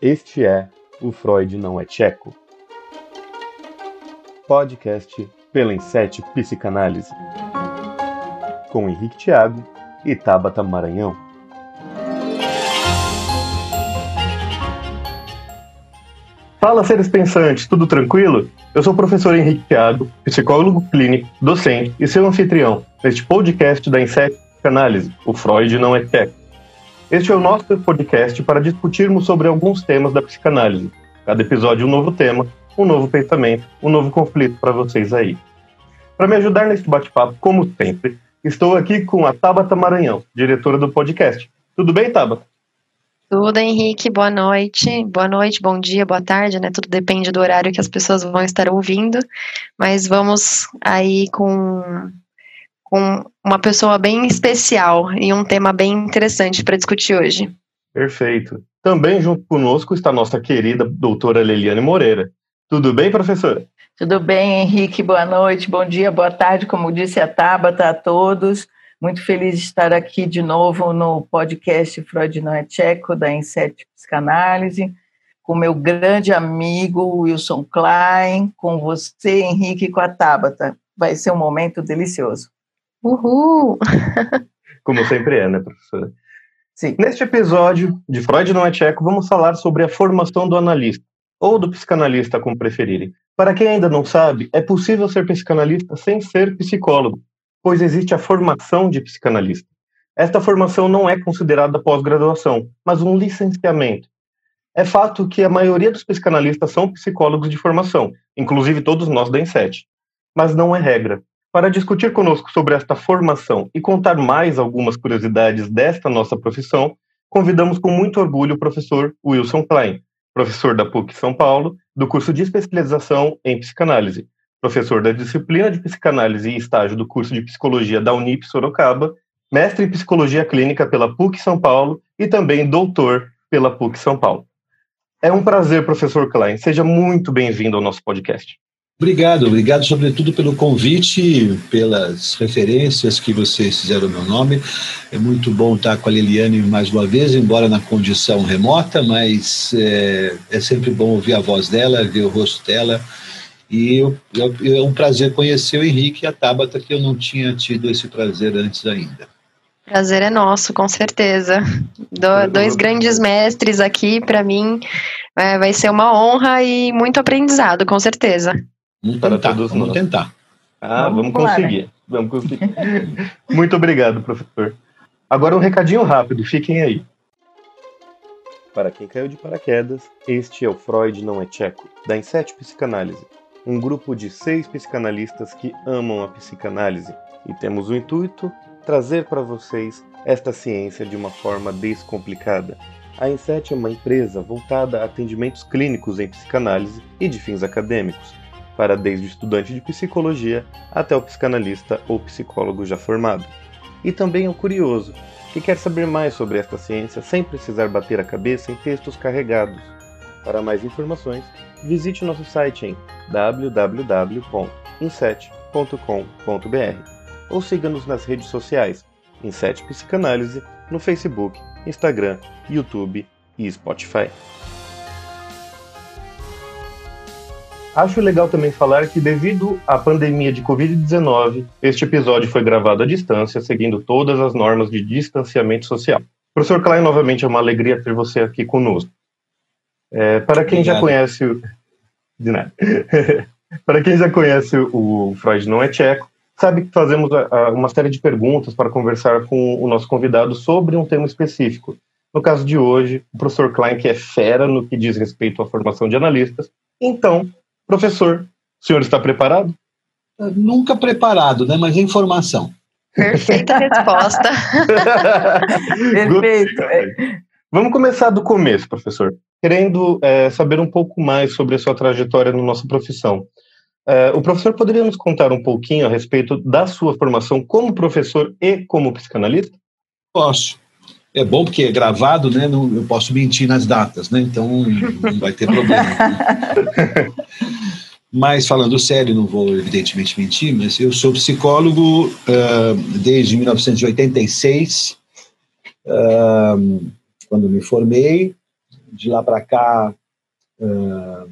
Este é O Freud Não é Tcheco. Podcast pela Insete Psicanálise. Com Henrique Thiago e Tabata Maranhão. Fala, seres pensantes, tudo tranquilo? Eu sou o professor Henrique Thiago, psicólogo clínico, docente e seu anfitrião neste podcast da Insete Psicanálise, O Freud Não é Tcheco. Este é o nosso podcast para discutirmos sobre alguns temas da psicanálise. Cada episódio um novo tema, um novo pensamento, um novo conflito para vocês aí. Para me ajudar neste bate-papo, como sempre, estou aqui com a Tabata Maranhão, diretora do podcast. Tudo bem, Tabata? Tudo, Henrique. Boa noite. Boa noite, bom dia, boa tarde, né? Tudo depende do horário que as pessoas vão estar ouvindo. Mas vamos aí com com uma pessoa bem especial e um tema bem interessante para discutir hoje. Perfeito. Também junto conosco está nossa querida doutora Leliane Moreira. Tudo bem, professora? Tudo bem, Henrique. Boa noite, bom dia, boa tarde. Como disse a Tabata, a todos. Muito feliz de estar aqui de novo no podcast Freud Não é Tcheco, da Inset Psicanálise, com meu grande amigo Wilson Klein, com você, Henrique, e com a Tabata. Vai ser um momento delicioso. Uhul! Como sempre é, né, professora? Sim. Neste episódio de Freud não é tcheco, vamos falar sobre a formação do analista, ou do psicanalista, como preferirem. Para quem ainda não sabe, é possível ser psicanalista sem ser psicólogo, pois existe a formação de psicanalista. Esta formação não é considerada pós-graduação, mas um licenciamento. É fato que a maioria dos psicanalistas são psicólogos de formação, inclusive todos nós da INSET, mas não é regra. Para discutir conosco sobre esta formação e contar mais algumas curiosidades desta nossa profissão, convidamos com muito orgulho o professor Wilson Klein, professor da PUC São Paulo, do curso de especialização em psicanálise, professor da disciplina de psicanálise e estágio do curso de psicologia da Unip Sorocaba, mestre em psicologia clínica pela PUC São Paulo e também doutor pela PUC São Paulo. É um prazer, professor Klein. Seja muito bem-vindo ao nosso podcast. Obrigado, obrigado sobretudo pelo convite, pelas referências que vocês fizeram no meu nome. É muito bom estar com a Liliane mais uma vez, embora na condição remota, mas é, é sempre bom ouvir a voz dela, ver o rosto dela. E eu, eu, é um prazer conhecer o Henrique e a Tabata, que eu não tinha tido esse prazer antes ainda. Prazer é nosso, com certeza. Do, dois grandes mestres aqui, para mim, é, vai ser uma honra e muito aprendizado, com certeza. Vamos para tentar, todos vamos nós. tentar. Ah, vamos, vamos conseguir. Vamos conseguir. Muito obrigado, professor. Agora um recadinho rápido, fiquem aí. Para quem caiu de paraquedas, este é o Freud Não é Tcheco, da Inset Psicanálise, um grupo de seis psicanalistas que amam a psicanálise e temos o intuito trazer para vocês esta ciência de uma forma descomplicada. A Inset é uma empresa voltada a atendimentos clínicos em psicanálise e de fins acadêmicos para desde o estudante de psicologia até o psicanalista ou psicólogo já formado. E também o curioso, que quer saber mais sobre esta ciência sem precisar bater a cabeça em textos carregados. Para mais informações, visite nosso site em www.inset.com.br ou siga-nos nas redes sociais Inset Psicanálise no Facebook, Instagram, YouTube e Spotify. Acho legal também falar que, devido à pandemia de Covid-19, este episódio foi gravado à distância, seguindo todas as normas de distanciamento social. Professor Klein, novamente é uma alegria ter você aqui conosco. É, para quem Obrigado. já conhece o... De nada. para quem já conhece o Freud Não é Tcheco, sabe que fazemos uma série de perguntas para conversar com o nosso convidado sobre um tema específico. No caso de hoje, o professor Klein, que é fera no que diz respeito à formação de analistas, então Professor, o senhor está preparado? Nunca preparado, né? Mas informação. Perfeita resposta. Perfeito. Vamos começar do começo, professor. Querendo é, saber um pouco mais sobre a sua trajetória na nossa profissão. É, o professor poderia nos contar um pouquinho a respeito da sua formação como professor e como psicanalista? Posso. É bom porque é gravado, né? Não, eu posso mentir nas datas, né? Então não vai ter problema. Né? Mas falando sério, não vou evidentemente mentir, mas eu sou psicólogo uh, desde 1986, uh, quando me formei. de lá para cá, uh,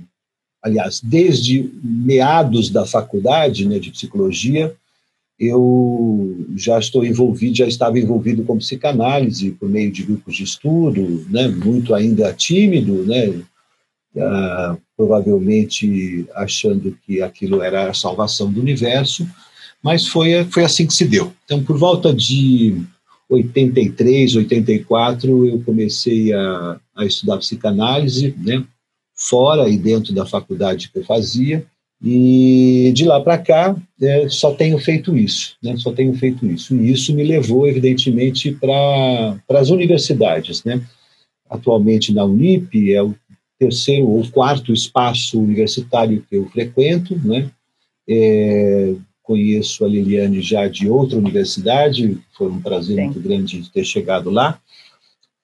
aliás, desde meados da faculdade né, de psicologia, eu já estou envolvido, já estava envolvido com psicanálise por meio de grupos de estudo, né, muito ainda tímido, né, uh, provavelmente achando que aquilo era a salvação do universo, mas foi, foi assim que se deu. Então, por volta de 83, 84, eu comecei a, a estudar psicanálise, né, fora e dentro da faculdade que eu fazia, e de lá para cá, é, só tenho feito isso, né? só tenho feito isso. E isso me levou, evidentemente, para as universidades. Né? Atualmente na Unip, é o terceiro ou quarto espaço universitário que eu frequento. Né? É, conheço a Liliane já de outra universidade, foi um prazer sim. muito grande ter chegado lá.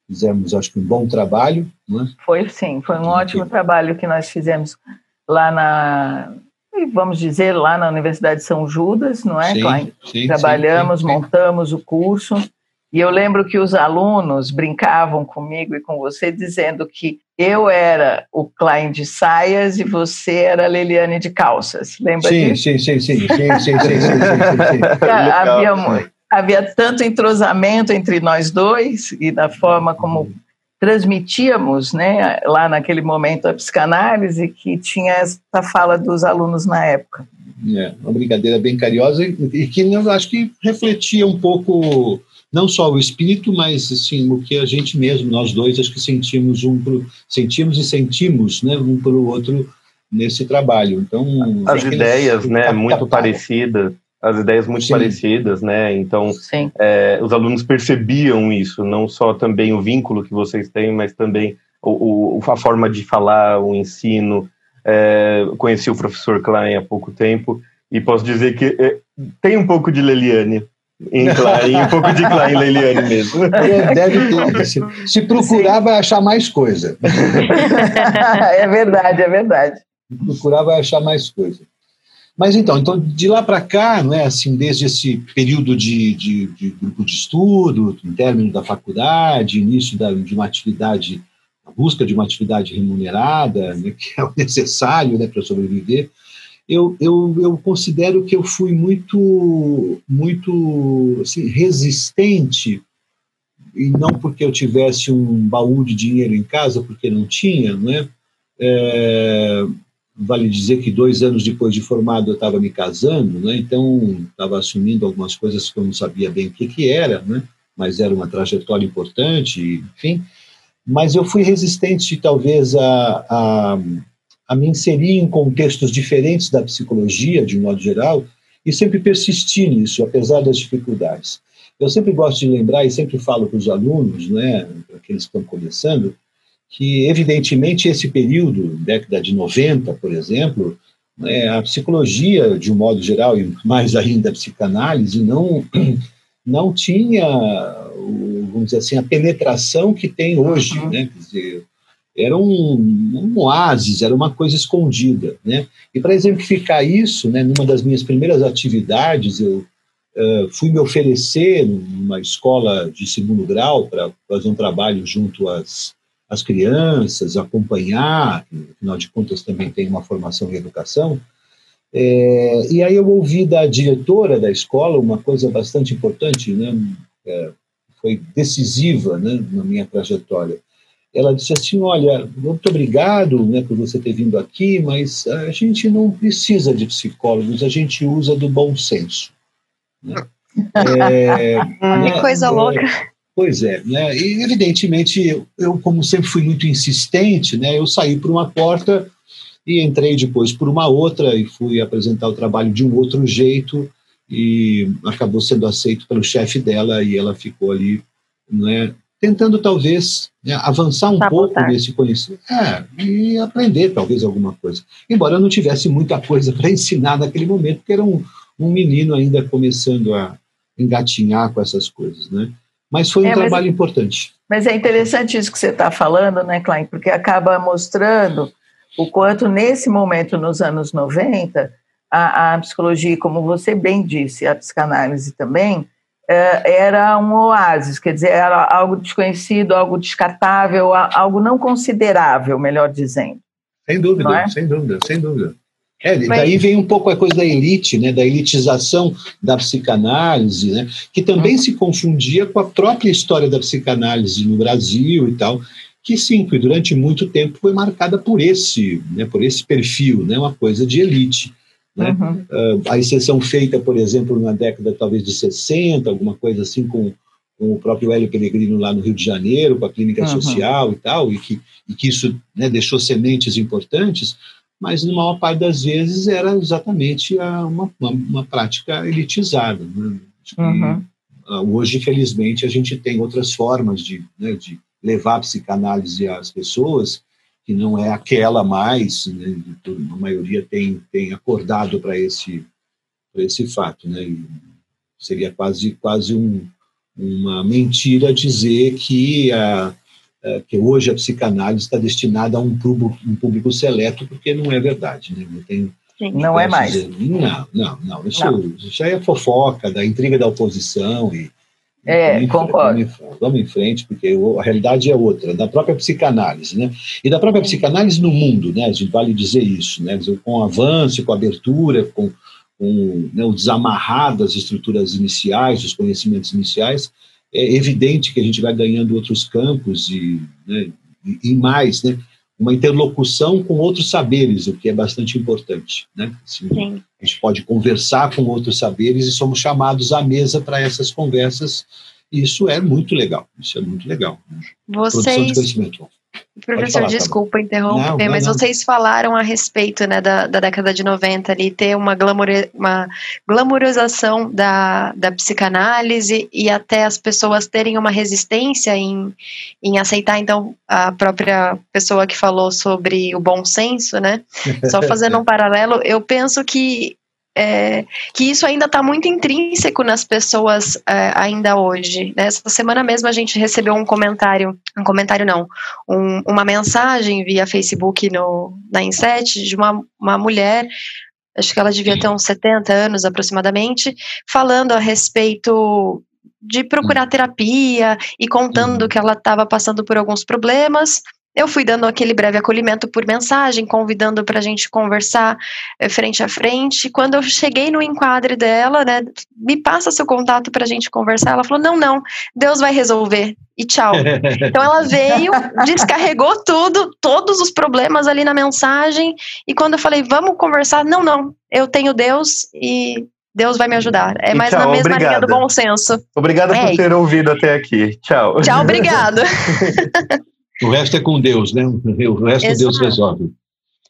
Fizemos, acho que, um bom trabalho. Né? Foi, sim, foi um ótimo trabalho que nós fizemos lá na, vamos dizer, lá na Universidade de São Judas, não é? Sim, sim, trabalhamos, sim, montamos o curso. E eu lembro que os alunos brincavam comigo e com você, dizendo que eu era o Klein de saias e você era a Leliane de calças. Lembra sim, disso? Sim, sim, sim, sim, sim, sim, sim, sim havia tanto entrosamento entre nós dois e da forma como transmitíamos, né, lá naquele momento a psicanálise, que tinha essa fala dos alunos na época. É, uma brincadeira bem carinhosa e que eu acho que refletia um pouco não só o espírito, mas assim o que a gente mesmo, nós dois, acho que sentimos um pro, sentimos e sentimos, né, um para o outro nesse trabalho. Então as ideias, né, muito parecidas as ideias muito Sim. parecidas, né? Então, é, os alunos percebiam isso, não só também o vínculo que vocês têm, mas também o, o a forma de falar, o ensino. É, conheci o professor Klein há pouco tempo e posso dizer que é, tem um pouco de Leliane em Klein, um pouco de Klein Leliane mesmo. Deve ter. Se, se procurar, Sim. vai achar mais coisa. é verdade, é verdade. Se procurar, vai achar mais coisa. Mas então, então de lá para cá, né, assim, desde esse período de, de, de, grupo de estudo, no término da faculdade, início da, de uma atividade, a busca de uma atividade remunerada, né, que é o necessário né, para sobreviver, eu, eu, eu considero que eu fui muito, muito assim, resistente, e não porque eu tivesse um baú de dinheiro em casa, porque não tinha, né? É, Vale dizer que dois anos depois de formado eu estava me casando, né? então estava assumindo algumas coisas que eu não sabia bem o que, que era, né? mas era uma trajetória importante, enfim. Mas eu fui resistente, talvez, a, a, a me inserir em contextos diferentes da psicologia, de um modo geral, e sempre persisti nisso, apesar das dificuldades. Eu sempre gosto de lembrar e sempre falo para os alunos, né, aqueles que estão começando, que, evidentemente, esse período, década de 90, por exemplo, né, a psicologia, de um modo geral, e mais ainda a psicanálise, não, não tinha, vamos dizer assim, a penetração que tem hoje, uhum. né? Quer dizer, era um, um, oásis, era uma coisa escondida, né? E para exemplificar isso, né, numa das minhas primeiras atividades, eu uh, fui me oferecer numa escola de segundo grau para fazer um trabalho junto às as crianças, acompanhar, afinal de contas também tem uma formação em educação. É, e aí eu ouvi da diretora da escola uma coisa bastante importante, né, é, foi decisiva né, na minha trajetória. Ela disse assim, olha, muito obrigado né, por você ter vindo aqui, mas a gente não precisa de psicólogos, a gente usa do bom senso. Né? É, que coisa é, louca. Pois é, né? E evidentemente eu, como sempre fui muito insistente, né? Eu saí por uma porta e entrei depois por uma outra e fui apresentar o trabalho de um outro jeito e acabou sendo aceito pelo chefe dela e ela ficou ali, né? Tentando talvez né, avançar um pouco nesse conhecimento é, e aprender talvez alguma coisa. Embora eu não tivesse muita coisa para ensinar naquele momento, porque era um, um menino ainda começando a engatinhar com essas coisas, né? Mas foi um é, trabalho mas, importante. Mas é interessante isso que você está falando, né, Klein? Porque acaba mostrando o quanto, nesse momento, nos anos 90, a, a psicologia, como você bem disse, a psicanálise também, é, era um oásis, quer dizer, era algo desconhecido, algo descartável, algo não considerável, melhor dizendo. Sem dúvida, é? sem dúvida, sem dúvida. É, Mas... daí vem um pouco a coisa da elite, né, da elitização da psicanálise, né, que também se confundia com a própria história da psicanálise no Brasil e tal, que sim, que durante muito tempo foi marcada por esse, né, por esse perfil, né, uma coisa de elite. Né? Uhum. Uh, a exceção feita, por exemplo, na década talvez de 60, alguma coisa assim, com, com o próprio Hélio Pellegrino lá no Rio de Janeiro, com a clínica uhum. social e tal, e que, e que isso né, deixou sementes importantes, mas na maior parte das vezes era exatamente uma, uma, uma, prática elitizada. Né? Uhum. Uh, hoje, felizmente, a gente tem outras formas de, né, de levar a psicanálise às pessoas, que não é aquela mais, né, a maioria tem, tem acordado para esse, esse fato. Né, seria quase, quase um, uma mentira dizer que, a, que hoje a psicanálise está destinada a um público, um público seleto, porque não é verdade. Né, não tem, não é mais. Dizer, não, não, não. Isso, não. isso aí é fofoca da intriga da oposição e é, vamos concordo. Em, vamos em frente, porque a realidade é outra, da própria psicanálise, né? E da própria psicanálise no mundo, né? A gente vale dizer isso, né? Com o avanço, com a abertura, com, com né, o desamarrar das estruturas iniciais, dos conhecimentos iniciais, é evidente que a gente vai ganhando outros campos e, né, e, mais, né? uma interlocução com outros saberes, o que é bastante importante. Né? Assim, a gente pode conversar com outros saberes e somos chamados à mesa para essas conversas. E isso é muito legal. Isso é muito legal. Né? Vocês, Produção de conhecimento. Professor, falar, desculpa tá interromper, mas não. vocês falaram a respeito né, da, da década de 90 ali, ter uma, glamour, uma glamorização da, da psicanálise e até as pessoas terem uma resistência em, em aceitar, então, a própria pessoa que falou sobre o bom senso, né? Só fazendo um paralelo, eu penso que é, que isso ainda está muito intrínseco nas pessoas é, ainda hoje. Né? Essa semana mesmo a gente recebeu um comentário, um comentário não, um, uma mensagem via Facebook no, na Inset de uma, uma mulher, acho que ela devia ter uns 70 anos aproximadamente, falando a respeito de procurar terapia e contando uhum. que ela estava passando por alguns problemas eu fui dando aquele breve acolhimento por mensagem, convidando para a gente conversar é, frente a frente. Quando eu cheguei no enquadre dela, né, me passa seu contato para a gente conversar. Ela falou: não, não, Deus vai resolver. E tchau. Então ela veio, descarregou tudo, todos os problemas ali na mensagem. E quando eu falei, vamos conversar, não, não, eu tenho Deus e Deus vai me ajudar. É mais tchau, na mesma obrigada. linha do bom senso. Obrigada é. por ter ouvido até aqui. Tchau. Tchau, obrigado. O resto é com Deus, né? O resto Exato. Deus resolve.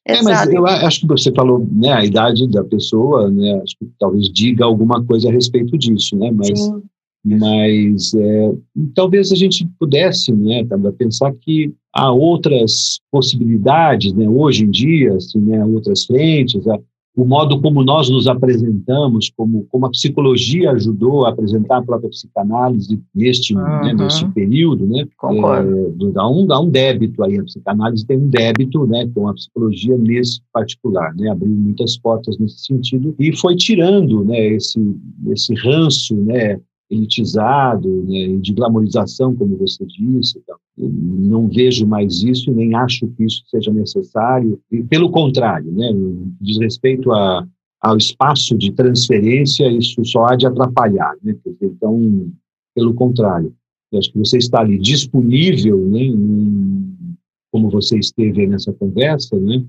É, mas eu acho que você falou, né, a idade da pessoa, né, acho que talvez diga alguma coisa a respeito disso, né, mas, Sim. mas é, talvez a gente pudesse, né, pensar que há outras possibilidades, né, hoje em dia, assim, né, outras frentes, o modo como nós nos apresentamos, como, como a psicologia ajudou a apresentar a própria psicanálise neste, uhum. né, neste período, né? Concordo. É, dá, um, dá um débito aí, a psicanálise tem um débito né, com a psicologia nesse particular, né? Abriu muitas portas nesse sentido e foi tirando né, esse, esse ranço, né? Elitizado, né, de glamorização, como você disse. Então, não vejo mais isso, nem acho que isso seja necessário. E, pelo contrário, né, diz respeito a, ao espaço de transferência, isso só há de atrapalhar. Né? Então, pelo contrário, acho que você está ali disponível, né, como você esteve nessa conversa, né,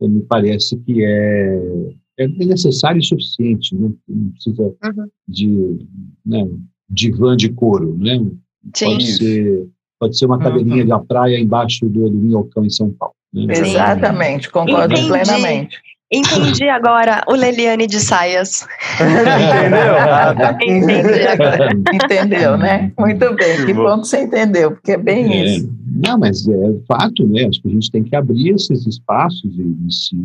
me parece que é é necessário e suficiente, né? não precisa uhum. de né, divã de couro, né? Sim. Pode ser, pode ser uma cadeirinha uhum. da praia embaixo do, do Minhocão em São Paulo. Né? Exatamente, concordo Entendi. plenamente. Entendi agora o Leliane de saias. Entendeu? Entendi agora. Entendeu, né? Muito bem, que bom que você entendeu, porque é bem é. isso. Não, mas é fato, né? Acho que a gente tem que abrir esses espaços e, e se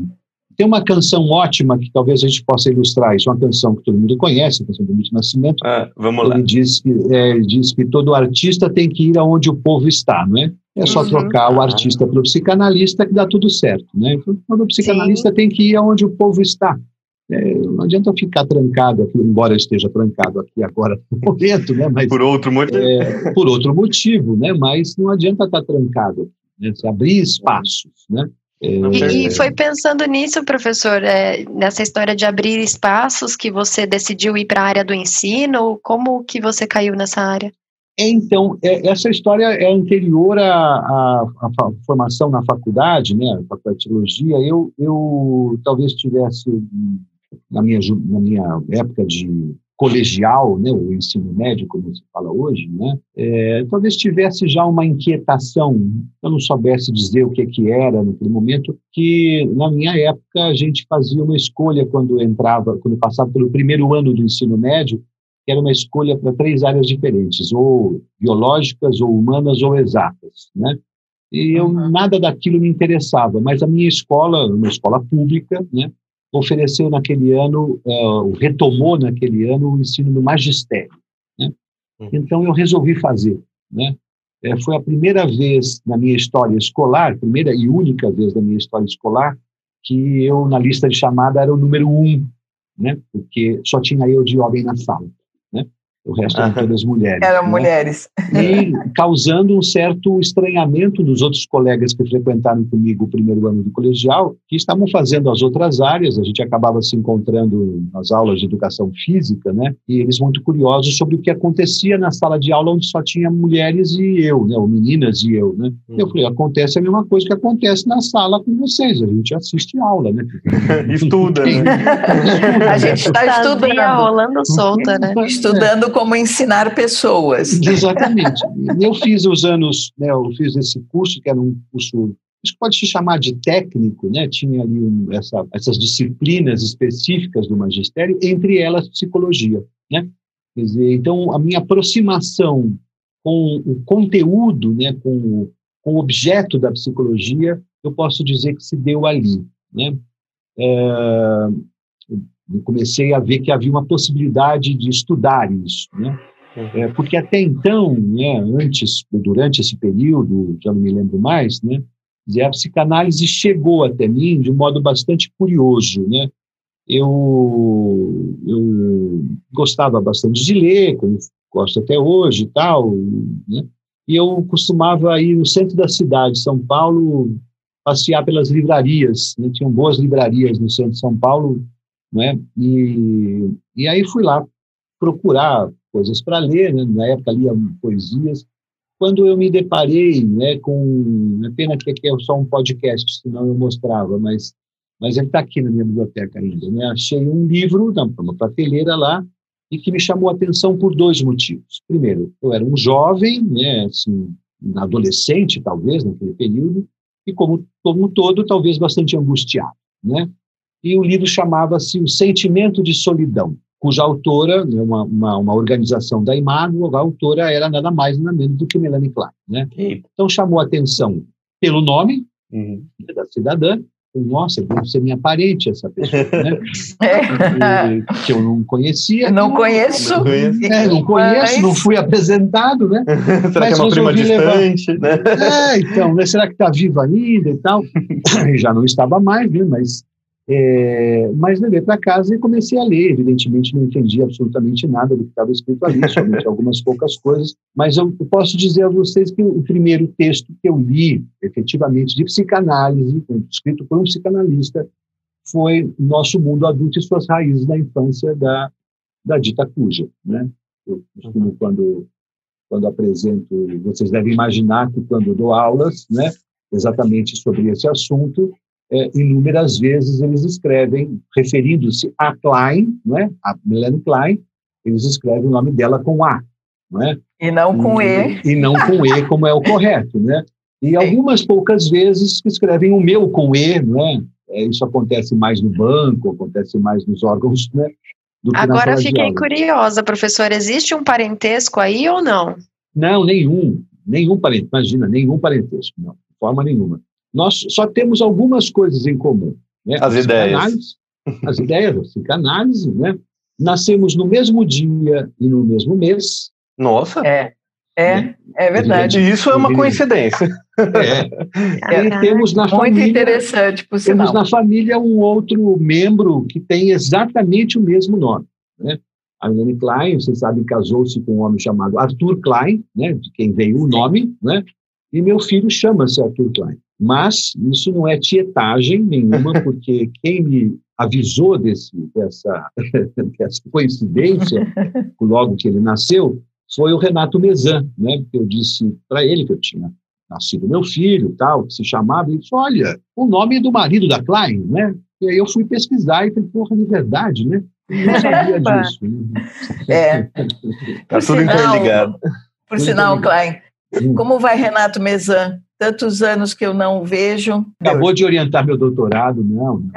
tem uma canção ótima que talvez a gente possa ilustrar isso, uma canção que todo mundo conhece, a canção do Milton Nascimento. Ah, vamos ele lá. Diz que, é, diz que todo artista tem que ir aonde o povo está, não é? É só uhum. trocar o artista pelo psicanalista que dá tudo certo, né? Então, todo psicanalista Sim. tem que ir aonde o povo está. É, não adianta ficar trancado aqui, embora eu esteja trancado aqui agora no momento, né? Mas, por outro motivo. É, por outro motivo, né? Mas não adianta estar trancado, né? Se abrir espaços, né? E, e, foi pensando nisso, professor, é, nessa história de abrir espaços que você decidiu ir para a área do ensino, como que você caiu nessa área? Então, é, essa história é anterior à, à, à, formação na faculdade, né, a faculdade de teologia. Eu, eu talvez tivesse, na minha, na minha época de colegial, né, o ensino médio, como se fala hoje, né, é, talvez tivesse já uma inquietação, eu não soubesse dizer o que, que era naquele momento, que na minha época a gente fazia uma escolha quando entrava, quando passava pelo primeiro ano do ensino médio, que era uma escolha para três áreas diferentes, ou biológicas, ou humanas, ou exatas, né? E eu, uhum. nada daquilo me interessava, mas a minha escola, uma escola pública, né, ofereceu naquele ano, uh, retomou naquele ano o ensino do magistério. Né? Uhum. Então eu resolvi fazer. Né? É, foi a primeira vez na minha história escolar, primeira e única vez na minha história escolar, que eu, na lista de chamada, era o número um, né? porque só tinha eu de homem na sala o resto eram todas mulheres. Eram né? mulheres. E causando um certo estranhamento dos outros colegas que frequentaram comigo o primeiro ano do colegial, que estavam fazendo as outras áreas, a gente acabava se encontrando nas aulas de educação física, né? E eles muito curiosos sobre o que acontecia na sala de aula onde só tinha mulheres e eu, né? Ou meninas e eu, né? Hum. Eu falei, acontece a mesma coisa que acontece na sala com vocês, a gente assiste aula, né? Estuda, né? a gente está estudando. rolando solta, né? Estudando como ensinar pessoas. Exatamente. Eu fiz os anos, né, eu fiz esse curso, que era um curso, que pode se chamar de técnico, né, tinha ali um, essa, essas disciplinas específicas do magistério, entre elas psicologia, né. Dizer, então, a minha aproximação com o conteúdo, né, com, com o objeto da psicologia, eu posso dizer que se deu ali, né. É, eu comecei a ver que havia uma possibilidade de estudar isso, né? Uhum. É, porque até então, né, antes, durante esse período, já não me lembro mais, né, a psicanálise chegou até mim de um modo bastante curioso, né? Eu, eu gostava bastante de ler, como gosto até hoje e tal, né? E eu costumava ir no centro da cidade, São Paulo, passear pelas livrarias, né? Tinham boas livrarias no centro de São Paulo, né? E, e aí fui lá procurar coisas para ler, né? na época lia poesias. Quando eu me deparei né, com. É pena que aqui é só um podcast, senão eu mostrava, mas, mas ele está aqui na minha biblioteca ainda. Né? Achei um livro, uma prateleira lá, e que me chamou a atenção por dois motivos. Primeiro, eu era um jovem, né, assim, adolescente, talvez, naquele período, e como, como todo, talvez bastante angustiado. Né? E o livro chamava-se O Sentimento de Solidão, cuja autora, né, uma, uma, uma, organização da Imago, a autora era nada mais nada menos do que Melanie Klein. Né? Então chamou a atenção pelo nome uhum. da cidadã, nossa, deve ser minha parente essa pessoa, né? É. que eu não conhecia. Não conheço. Não, conheço, é, não, conheço não fui apresentado, né? Será Mas que é uma prima distante, levar... né? É, então, né? será que está viva ainda e tal? Já não estava mais, né? Mas é, mas levei para casa e comecei a ler. Evidentemente, não entendi absolutamente nada do que estava escrito ali, somente algumas poucas coisas. Mas eu posso dizer a vocês que o primeiro texto que eu li, efetivamente, de psicanálise, escrito por um psicanalista, foi Nosso Mundo Adulto e Suas Raízes da Infância, da, da Dita Cuja. Né? Eu costumo, uhum. quando, quando apresento, vocês devem imaginar que quando dou aulas, né, exatamente sobre esse assunto, é, inúmeras vezes eles escrevem, referindo-se a Klein, né, a Melanie Klein, eles escrevem o nome dela com A, não é? E não com E. E não com E, como é o correto, né? E algumas poucas vezes escrevem o meu com E, né? É, isso acontece mais no banco, acontece mais nos órgãos, né? Agora fiquei curiosa, professor, existe um parentesco aí ou não? Não, nenhum, nenhum parentesco, imagina, nenhum parentesco, não, de forma nenhuma nós só temos algumas coisas em comum. Né? As ideias. As ideias, a psicanálise, né? Nascemos no mesmo dia e no mesmo mês. Nossa! É. É, né? é verdade. E isso é uma coincidência. É. é. E temos na Muito família, interessante, por sinal. Temos na família um outro membro que tem exatamente o mesmo nome. Né? A Helene Klein, vocês sabem, casou-se com um homem chamado Arthur Klein, né, de quem veio o nome, né? e meu filho chama-se Arthur Klein. Mas isso não é tietagem nenhuma, porque quem me avisou desse, dessa, dessa coincidência, logo que ele nasceu, foi o Renato Mezan, né? Eu disse para ele que eu tinha nascido meu filho, tal, que se chamava, ele disse, olha, o nome é do marido da Klein, né? E aí eu fui pesquisar e falei, porra, de verdade, né? Eu não sabia disso. Né? É. Tá tudo interligado. Por sinal, Klein, como vai Renato Mezan? Tantos anos que eu não o vejo. Acabou de orientar meu doutorado, não. não.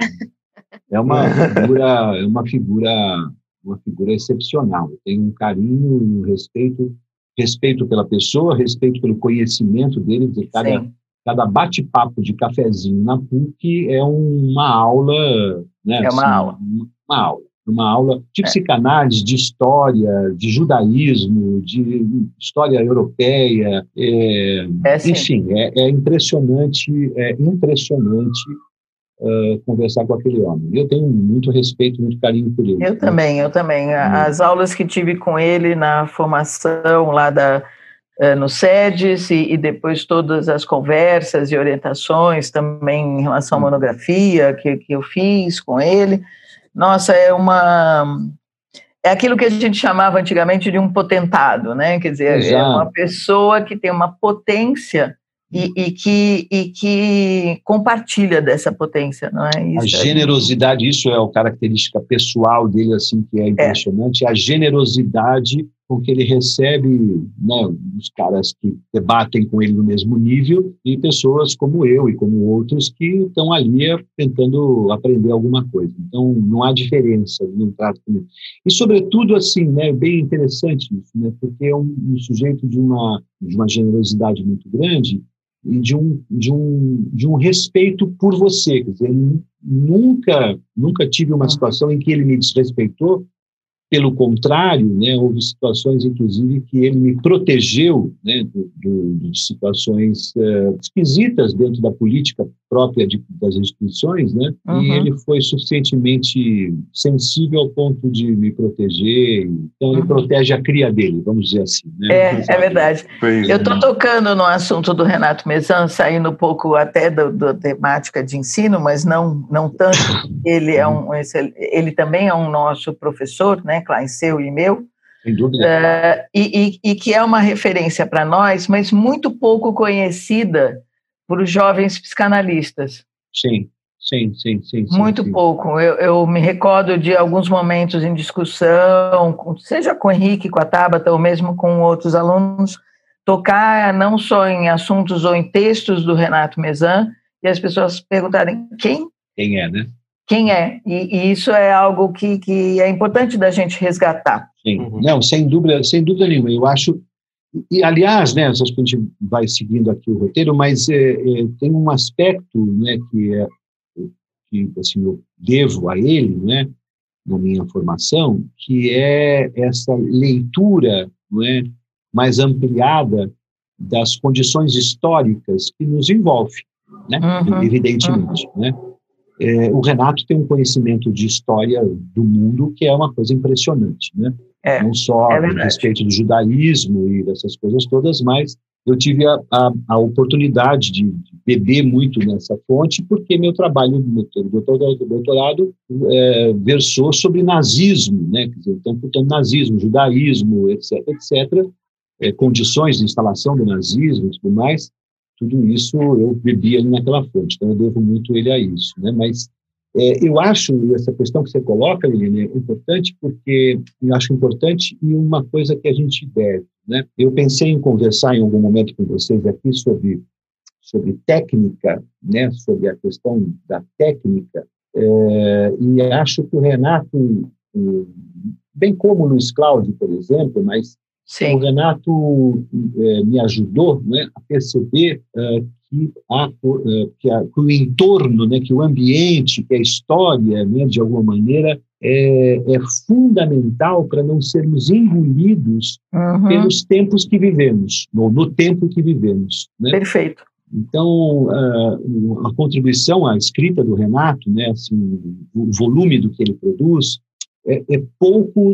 É uma figura, é uma figura, uma figura excepcional. Tem um carinho, um respeito, respeito pela pessoa, respeito pelo conhecimento dele. De cada, cada bate-papo de cafezinho na PUC é uma aula, né? É uma assim, aula. Uma aula uma aula de é. psicanálise, de história, de judaísmo, de história europeia, é, é, enfim, é, é, impressionante, é impressionante uh, conversar com aquele homem. Eu tenho muito respeito, muito carinho por ele. Eu né? também, eu também. Hum. As aulas que tive com ele na formação lá da no SEDES e, e, depois todas as conversas e orientações também em relação à hum. monografia que, que eu fiz com ele. Nossa, é uma é aquilo que a gente chamava antigamente de um potentado, né? Quer dizer, Exato. é uma pessoa que tem uma potência e, e, que, e que compartilha dessa potência, não é isso? A generosidade, isso é a característica pessoal dele, assim, que é, é. impressionante, é. a generosidade com que ele recebe né, os caras que debatem com ele no mesmo nível e pessoas como eu e como outros que estão ali tentando aprender alguma coisa. Então, não há diferença no trato com ele. E, sobretudo, assim, né, bem interessante isso, né, porque é um, um sujeito de uma, de uma generosidade muito grande e de um, de um, de um respeito por você. Quer dizer, nunca, nunca tive uma situação em que ele me desrespeitou pelo contrário, né, houve situações, inclusive, que ele me protegeu né, do, do, de situações uh, esquisitas dentro da política própria de, das instituições, né? Uhum. E ele foi suficientemente sensível ao ponto de me proteger. Então, ele uhum. protege a cria dele, vamos dizer assim. Né? É, é verdade. Eu estou tocando no assunto do Renato Mesan, saindo um pouco até da temática de ensino, mas não, não tanto. Ele, é um, ele também é um nosso professor, né? Klein, seu e meu. Sem dúvida. Uh, e, e, e que é uma referência para nós, mas muito pouco conhecida por os jovens psicanalistas. Sim, sim, sim, sim. Muito sim. pouco. Eu, eu, me recordo de alguns momentos em discussão, seja com o Henrique, com a Tabata, ou mesmo com outros alunos, tocar não só em assuntos ou em textos do Renato Mezan, e as pessoas perguntarem quem? Quem é, né? Quem é? E, e isso é algo que, que é importante da gente resgatar. Sim, uhum. não, sem dúvida, sem dúvida nenhuma. Eu acho e, aliás, né, acho que a gente vai seguindo aqui o roteiro, mas é, é, tem um aspecto né, que, é, que assim, eu devo a ele, né, na minha formação, que é essa leitura é, mais ampliada das condições históricas que nos envolve, né, uhum, evidentemente. Uhum. Né. É, o Renato tem um conhecimento de história do mundo que é uma coisa impressionante, né? É, não só é a respeito do judaísmo e dessas coisas todas, mas eu tive a, a, a oportunidade de, beber muito nessa fonte, porque meu trabalho, doutorado, doutorado é, versou sobre nazismo, né? Então, portanto, nazismo, judaísmo, etc., etc., é, condições de instalação do nazismo e tudo mais, tudo isso eu bebi ali naquela fonte, então eu devo muito ele a isso, né? Mas é, eu acho essa questão que você coloca, Liliane, importante porque eu acho importante e uma coisa que a gente deve. Né? Eu pensei em conversar em algum momento com vocês aqui sobre, sobre técnica, né? sobre a questão da técnica, é, e acho que o Renato, bem como o Luiz Cláudio, por exemplo, mas Sim. o Renato é, me ajudou né, a perceber é, que, a, eh, que, a, que o entorno, né, que o ambiente, que a história, né, de alguma maneira, é, é fundamental para não sermos engolidos uhum. pelos tempos que vivemos, no, no tempo que vivemos. Né? Perfeito. Então, a, a contribuição à escrita do Renato, né, assim, o volume do que ele produz, é, é pouco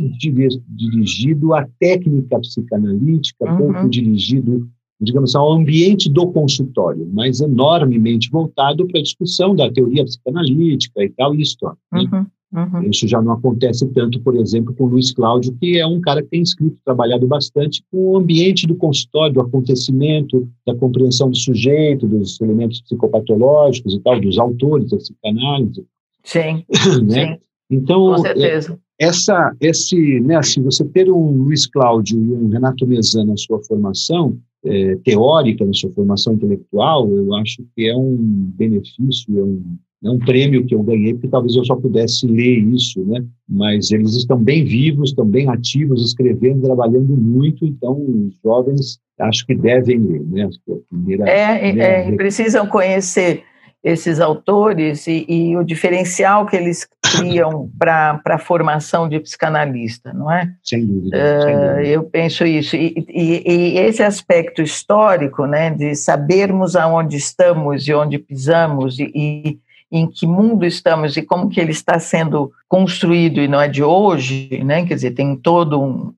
dirigido à técnica psicanalítica, uhum. pouco dirigido, digamos, ao ambiente do consultório, mas enormemente voltado para a discussão da teoria psicanalítica e tal, e história. Né? Uhum. Uhum. Isso já não acontece tanto, por exemplo, com o Luiz Cláudio, que é um cara que tem escrito, trabalhado bastante com o ambiente do consultório, do acontecimento, da compreensão do sujeito, dos elementos psicopatológicos e tal, dos autores da psicanálise. Sim, né? sim. Então, com certeza. Essa, esse, né, assim, você ter um Luiz Cláudio e um Renato Mezan na sua formação é, teórica, na sua formação intelectual, eu acho que é um benefício, é um, é um prêmio que eu ganhei, porque talvez eu só pudesse ler isso, né? Mas eles estão bem vivos, estão bem ativos, escrevendo, trabalhando muito, então os jovens acho que devem ler, né? Acho que é, a primeira, é, primeira... é precisam conhecer esses autores e, e, o diferencial que eles criam para a formação de psicanalista, não é? Sem dúvida. Uh, sem dúvida. Eu penso isso. E, e, e, esse aspecto histórico, né, de sabermos aonde estamos e onde pisamos e, em que mundo estamos e como que ele está sendo construído e não é de hoje, né? Quer dizer, tem todo um,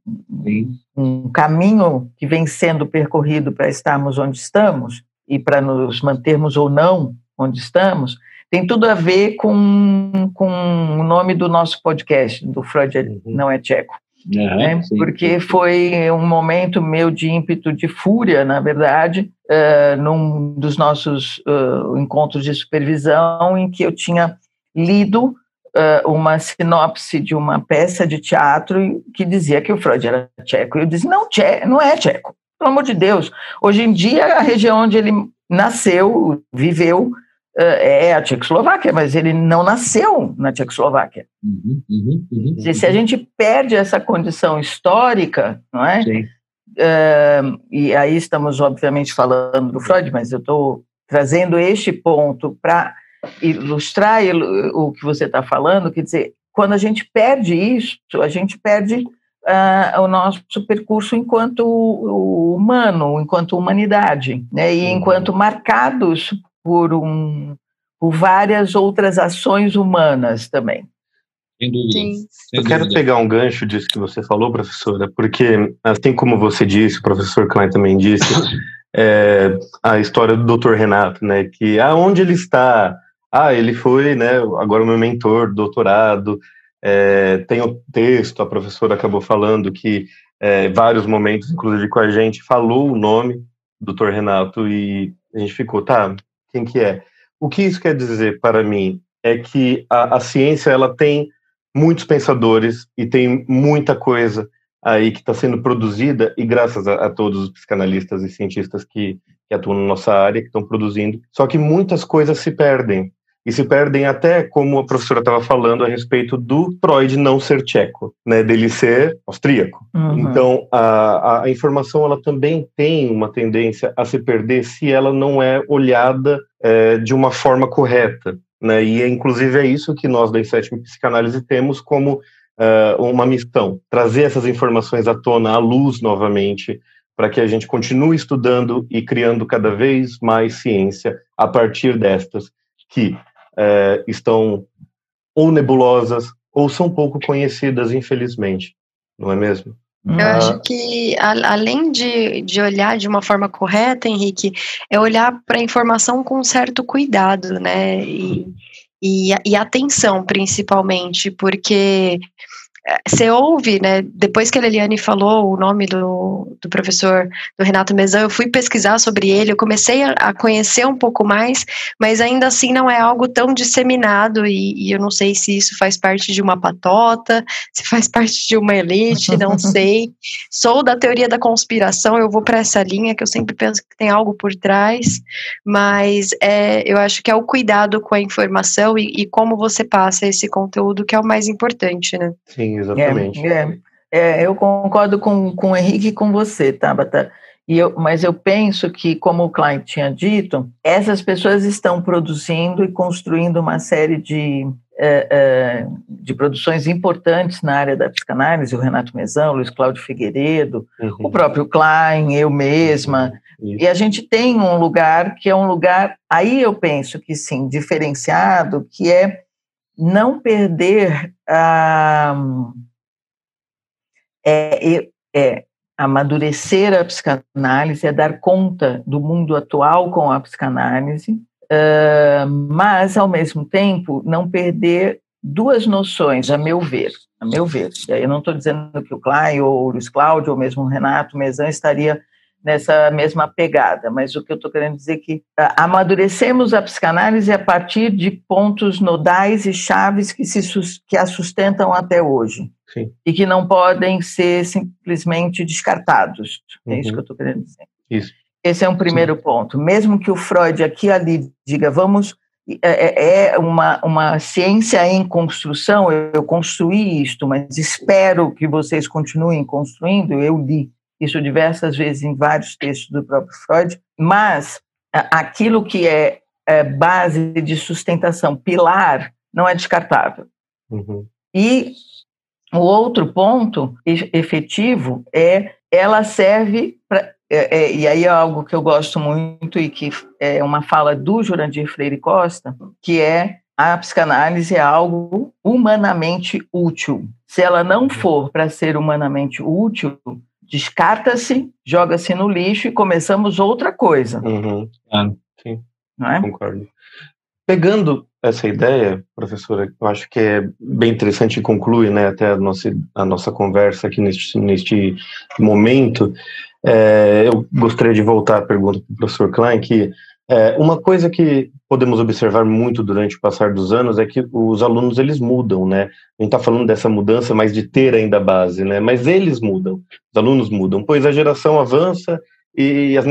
um caminho que vem sendo percorrido para estarmos onde estamos e para nos mantermos ou não onde estamos, tem tudo a ver com, com o nome do nosso podcast, do Freud uhum. Não é Tcheco. Uhum, né? sim, Porque sim. foi um momento meu de ímpeto de fúria, na verdade, uh, num dos nossos uh, encontros de supervisão, em que eu tinha lido uh, uma sinopse de uma peça de teatro que dizia que o Freud era tcheco. E eu disse: não, tche não é tcheco, pelo amor de Deus. Hoje em dia, a região onde ele nasceu, viveu, é a Tchecoslováquia, mas ele não nasceu na Tchecoslováquia. Uhum, uhum, uhum, e se a gente perde essa condição histórica, não é? Uh, e aí estamos, obviamente, falando do Freud, mas eu estou trazendo este ponto para ilustrar o que você está falando, quer dizer, quando a gente perde isso, a gente perde uh, o nosso percurso enquanto humano, enquanto humanidade, né? e enquanto marcados por, um, por várias outras ações humanas também. Sem dúvida. Sim. Sem Eu quero pegar um gancho disso que você falou, professora, porque, assim como você disse, o professor Klein também disse, é, a história do Dr. Renato, né, que aonde ele está, ah, ele foi, né, agora o meu mentor, doutorado, é, tem o texto, a professora acabou falando que é, vários momentos, inclusive com a gente, falou o nome do Dr. Renato e a gente ficou, tá, quem que é. O que isso quer dizer para mim é que a, a ciência ela tem muitos pensadores e tem muita coisa aí que está sendo produzida e graças a, a, todos os psicanalistas e cientistas que, que atuam na nossa área, que estão produzindo. Só que muitas coisas se perdem e se perdem até, como a professora estava falando, a respeito do Freud não ser tcheco, né, dele ser austríaco. Uhum. Então, a, a informação ela também tem uma tendência a se perder se ela não é olhada é, de uma forma correta. Né, e, é, inclusive, é isso que nós da Sétima Psicanálise temos como uh, uma missão, trazer essas informações à tona, à luz novamente, para que a gente continue estudando e criando cada vez mais ciência a partir destas, que é, estão ou nebulosas ou são pouco conhecidas, infelizmente, não é mesmo? Eu ah. acho que, a, além de, de olhar de uma forma correta, Henrique, é olhar para a informação com um certo cuidado, né? E, e, e atenção, principalmente, porque você ouve, né? Depois que a Leliane falou o nome do, do professor do Renato Mezan, eu fui pesquisar sobre ele, eu comecei a, a conhecer um pouco mais, mas ainda assim não é algo tão disseminado e, e, eu não sei se isso faz parte de uma patota, se faz parte de uma elite, não sei. Sou da teoria da conspiração, eu vou para essa linha que eu sempre penso que tem algo por trás, mas é, eu acho que é o cuidado com a informação e, e como você passa esse conteúdo que é o mais importante, né? Sim exatamente. É, é, é, eu concordo com, com o Henrique e com você, Tabata. E eu, mas eu penso que, como o Klein tinha dito, essas pessoas estão produzindo e construindo uma série de, é, é, de produções importantes na área da psicanálise, o Renato Mezão, o Luiz Cláudio Figueiredo, uhum. o próprio Klein, eu mesma. Uhum. E a gente tem um lugar que é um lugar, aí eu penso que sim, diferenciado, que é não perder a. É, é, amadurecer a psicanálise, é dar conta do mundo atual com a psicanálise, mas, ao mesmo tempo, não perder duas noções, a meu ver, a meu ver. E aí eu não estou dizendo que o Klein ou o Luiz Cláudio ou mesmo o Renato Mezan estaria nessa mesma pegada, mas o que eu estou querendo dizer é que amadurecemos a psicanálise a partir de pontos nodais e chaves que, se, que a sustentam até hoje. Sim. E que não podem ser simplesmente descartados. É isso uhum. que eu estou querendo dizer. Isso. Esse é um primeiro Sim. ponto. Mesmo que o Freud aqui ali diga, vamos é, é, é uma, uma ciência em construção, eu construí isto, mas espero que vocês continuem construindo, eu li isso diversas vezes em vários textos do próprio Freud, mas aquilo que é, é base de sustentação, pilar, não é descartável. Uhum. E o outro ponto efetivo é ela serve para. É, é, e aí é algo que eu gosto muito e que é uma fala do Jurandir Freire Costa, que é a psicanálise é algo humanamente útil. Se ela não for para ser humanamente útil, descarta-se, joga-se no lixo e começamos outra coisa. Uhum. Ah, sim, Não é? concordo. Pegando essa ideia, professora, eu acho que é bem interessante e conclui né, até a nossa, a nossa conversa aqui neste, neste momento. É, eu gostaria de voltar à pergunta para o professor Klein, que é, uma coisa que podemos observar muito durante o passar dos anos é que os alunos eles mudam, né? A gente está falando dessa mudança, mas de ter ainda a base, né? Mas eles mudam, os alunos mudam, pois a geração avança e as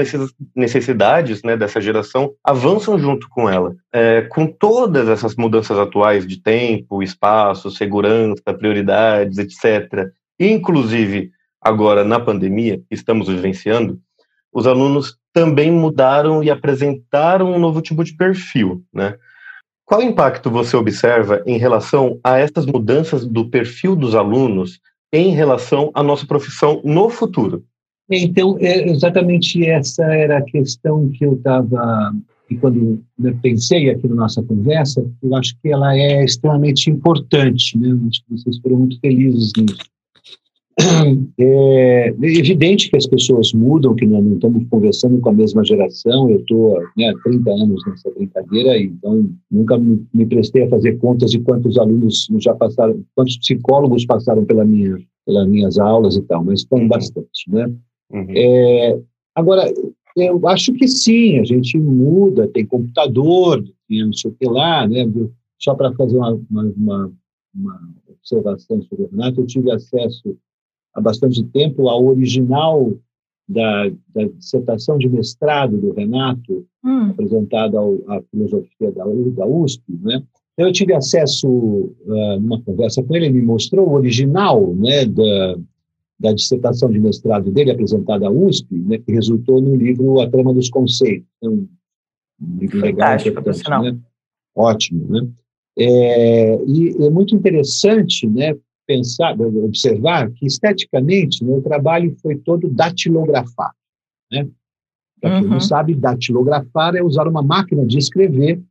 necessidades né, dessa geração avançam junto com ela. É, com todas essas mudanças atuais de tempo, espaço, segurança, prioridades, etc., inclusive agora na pandemia que estamos vivenciando, os alunos também mudaram e apresentaram um novo tipo de perfil, né? Qual impacto você observa em relação a essas mudanças do perfil dos alunos em relação à nossa profissão no futuro? Então, é exatamente essa era a questão que eu estava, e quando pensei aqui na nossa conversa, eu acho que ela é extremamente importante, né? Acho que vocês foram muito felizes nisso. É evidente que as pessoas mudam, que nós não estamos conversando com a mesma geração. Eu estou né, há 30 anos nessa brincadeira, então nunca me, prestei a fazer contas de quantos alunos já passaram, quantos psicólogos passaram pela minha, pelas minhas aulas e tal, mas estão bastante, né? Uhum. É, agora, eu acho que sim, a gente muda, tem computador, tem não sei o que lá, né? Só para fazer uma, uma, uma observação sobre o Renato, eu tive acesso há bastante tempo ao original da, da dissertação de mestrado do Renato, hum. apresentada à filosofia da, da USP, né? Eu tive acesso, uh, numa conversa com ele, ele me mostrou o original né, da, da dissertação de mestrado dele, apresentada à USP, né, que resultou no livro A Trama dos Conceitos. É um, livro legal, né? ótimo. Né? É, e é muito interessante né, pensar, observar que esteticamente meu trabalho foi todo datilografado. Né? Para quem uhum. não sabe, datilografar é usar uma máquina de escrever,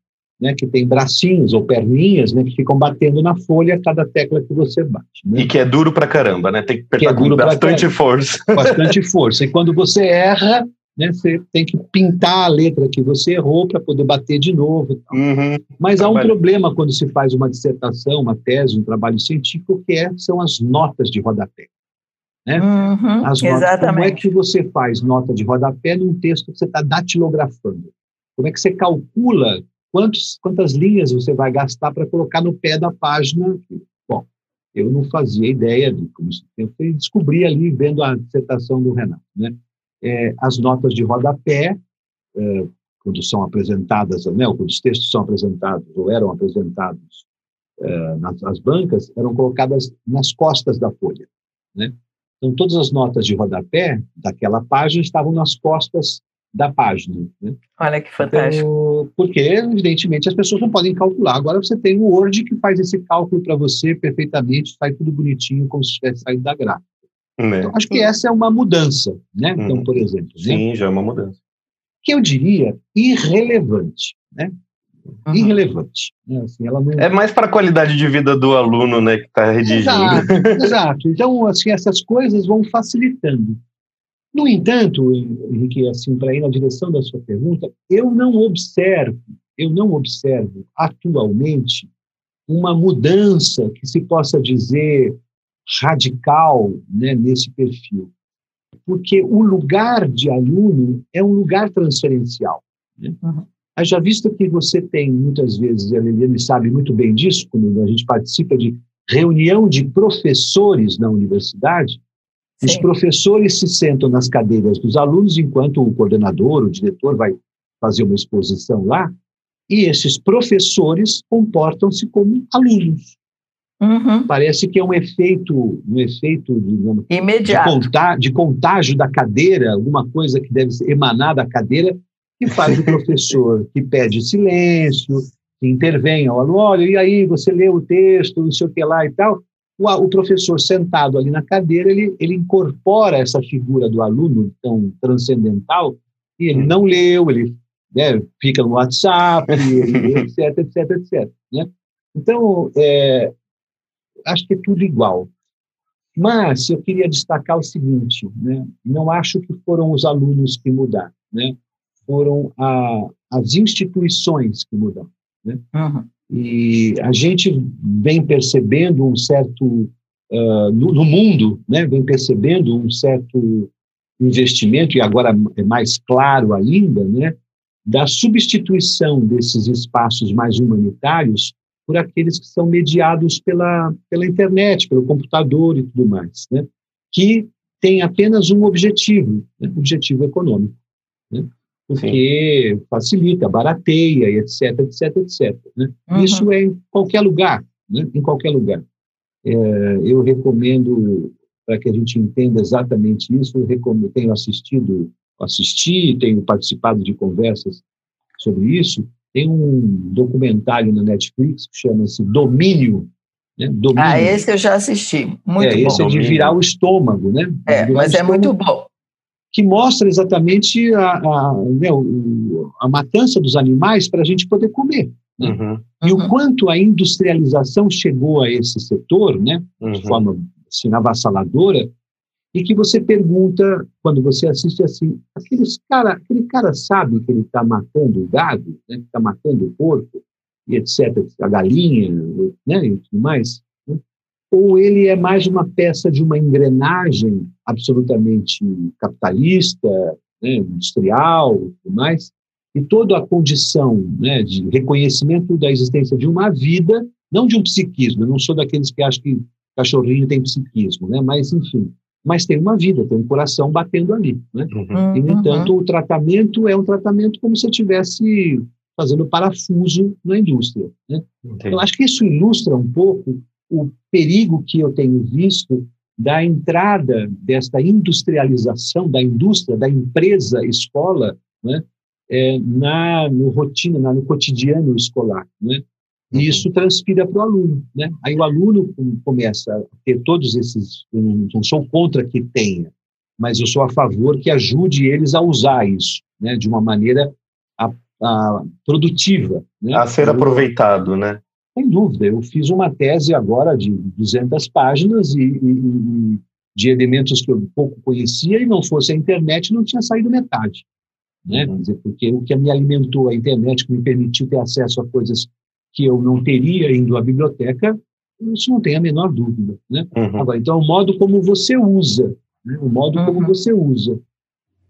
né, que tem bracinhos ou perninhas, né, que ficam batendo na folha cada tecla que você bate. Né? E que é duro para caramba, né? Tem que apertar que é com bastante força. Bastante força. E quando você erra, né, você tem que pintar a letra que você errou para poder bater de novo. Uhum. Mas há um problema quando se faz uma dissertação, uma tese, um trabalho científico, que é, são as notas de rodapé. Né? Uhum, as notas, exatamente. Como é que você faz nota de rodapé num texto que você está datilografando? Como é que você calcula quantos, quantas linhas você vai gastar para colocar no pé da página? Bom, eu não fazia ideia de como isso. Eu descobri ali vendo a dissertação do Renato. Né? É, as notas de rodapé, é, quando são apresentadas, né, quando os textos são apresentados ou eram apresentados é, nas, nas, bancas, eram colocadas nas costas da folha. Né? Então, todas as notas de rodapé daquela página estavam nas costas da página. Né? Olha que fantástico. Então, porque, evidentemente, as pessoas não podem calcular. Agora você tem o Word que faz esse cálculo para você perfeitamente, sai tudo bonitinho, como se tivesse saído da gráfica. É. Então, acho que essa é uma mudança, né? Então, uhum. por exemplo. Né? Sim, né? já é uma mudança. Que eu diria irrelevante, né? Uhum. Irrelevante. Né? Assim, ela não... É mais para a qualidade de vida do aluno, né, que está redigindo. Exato, exato. Então, assim, essas coisas vão facilitando. No entanto, Henrique, assim, para ir na direção da sua pergunta, eu não observo, eu não observo atualmente uma mudança que se possa dizer radical né, nesse perfil. Porque o lugar de aluno é um lugar transferencial. Né? Uhum. Já visto que você tem, muitas vezes, a Liliane sabe muito bem disso, quando a gente participa de reunião de professores na universidade, Sim. Os professores se sentam nas cadeiras dos alunos enquanto o coordenador, o diretor vai fazer uma exposição lá, e esses professores comportam-se como alunos. Uhum. Parece que é um efeito, um efeito digamos, imediato de, contá de contágio da cadeira, alguma coisa que deve emanar da cadeira, que faz o professor que pede silêncio, que intervém ao aluno, olha, e aí, você lê o texto, não sei o que lá e tal, o, o, professor sentado ali na cadeira, ele, ele incorpora essa figura do aluno tão transcendental e ele não leu, ele né, fica no WhatsApp, etc, etc, etc. Né? Então, é, acho que é tudo igual. Mas eu queria destacar o seguinte, né? não acho que foram os alunos que mudaram, né? foram a, as instituições que mudaram. Né? Uhum. E a gente vem percebendo um certo, uh, no, no, mundo, né, vem percebendo um certo investimento, e agora é mais claro ainda, né, da substituição desses espaços mais humanitários por aqueles que são mediados pela, pela internet, pelo computador e tudo mais, né, que tem apenas um objetivo, né, objetivo econômico. Né? porque Sim. facilita, barateia, etc, etc, etc. Né? Uhum. Isso é em qualquer lugar, né? em qualquer lugar. É, eu recomendo, para que a gente entenda exatamente isso, eu recomendo, tenho assistido, assisti, tenho participado de conversas sobre isso. Tem um documentário na Netflix que chama-se Domínio, né? Domínio. Ah, esse eu já assisti. Muito é, bom. Esse é de virar o estômago, né? É, mas é muito bom que mostra exatamente a, a, né, a matança dos animais para a gente poder comer. Né? Uhum. E uhum. o quanto a industrialização chegou a esse setor, né, uhum. de forma assim, avassaladora, e que você pergunta, quando você assiste assim, aqueles cara, aquele cara sabe que ele está matando o gado, né, que está matando o porco, e etc., a galinha, né, e tudo mais ou ele é mais uma peça de uma engrenagem absolutamente capitalista, né, industrial, tudo mais, e toda a condição né, de reconhecimento da existência de uma vida, não de um psiquismo, eu não sou daqueles que acham que cachorrinho tem psiquismo, né, mas enfim, mas tem uma vida, tem um coração batendo ali. Né? Uhum. E, no entanto, uhum. o tratamento é um tratamento como se estivesse fazendo parafuso na indústria. Né? Eu acho que isso ilustra um pouco o perigo que eu tenho visto da entrada desta industrialização da indústria, da empresa escola, né, é, na no rotina, na, no cotidiano escolar, né? E uhum. isso transpira para o aluno, né? Aí o aluno começa a ter todos esses, não sou contra que tenha, mas eu sou a favor que ajude eles a usar isso, né? De uma maneira a, a produtiva, né? A ser aproveitado, né? Sem dúvida, eu fiz uma tese agora de 200 páginas e, e, de elementos que eu pouco conhecia e não fosse a internet não tinha saído metade. Né? Uhum. Dizer, porque o que me alimentou a internet, que me permitiu ter acesso a coisas que eu não teria indo à biblioteca, isso não tem a menor dúvida. Né? Uhum. Agora, então, o modo como você usa, né? o modo uhum. como você usa.